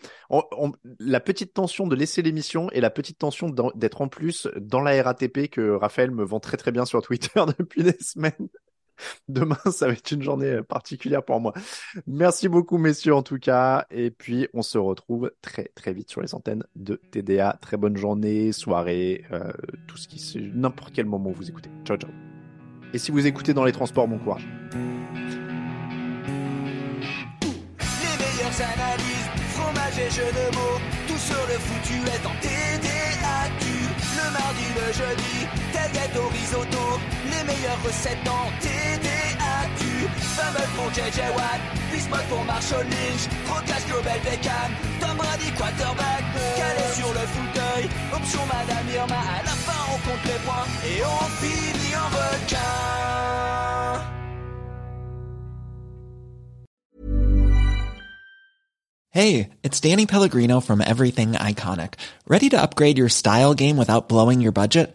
la petite tension de laisser l'émission et la petite tension d'être en plus dans la RATP que Raphaël me vend très très bien sur Twitter depuis des semaines. Demain, ça va être une journée euh, particulière pour moi. Merci beaucoup, messieurs, en tout cas. Et puis, on se retrouve très, très vite sur les antennes de TDA. Très bonne journée, soirée, euh, tout ce qui, n'importe quel moment vous écoutez. Ciao, ciao. Et si vous écoutez dans les transports, bon courage. Les meilleures analyses, fromage et jeux de mots, tout sur le foutu est en TDAQ. Le mardi, le jeudi, tel au risotto, les meilleures recettes en TDAQ. Fumble pour JJ Watt, Bismuth pour Marshall Lynch, Global Beckham, Tom Brady quarterback, calé sur le fauteuil, option Madame Irma, à la fin on compte les points et on finit en requin. Hey, it's Danny Pellegrino from Everything Iconic. Ready to upgrade your style game without blowing your budget?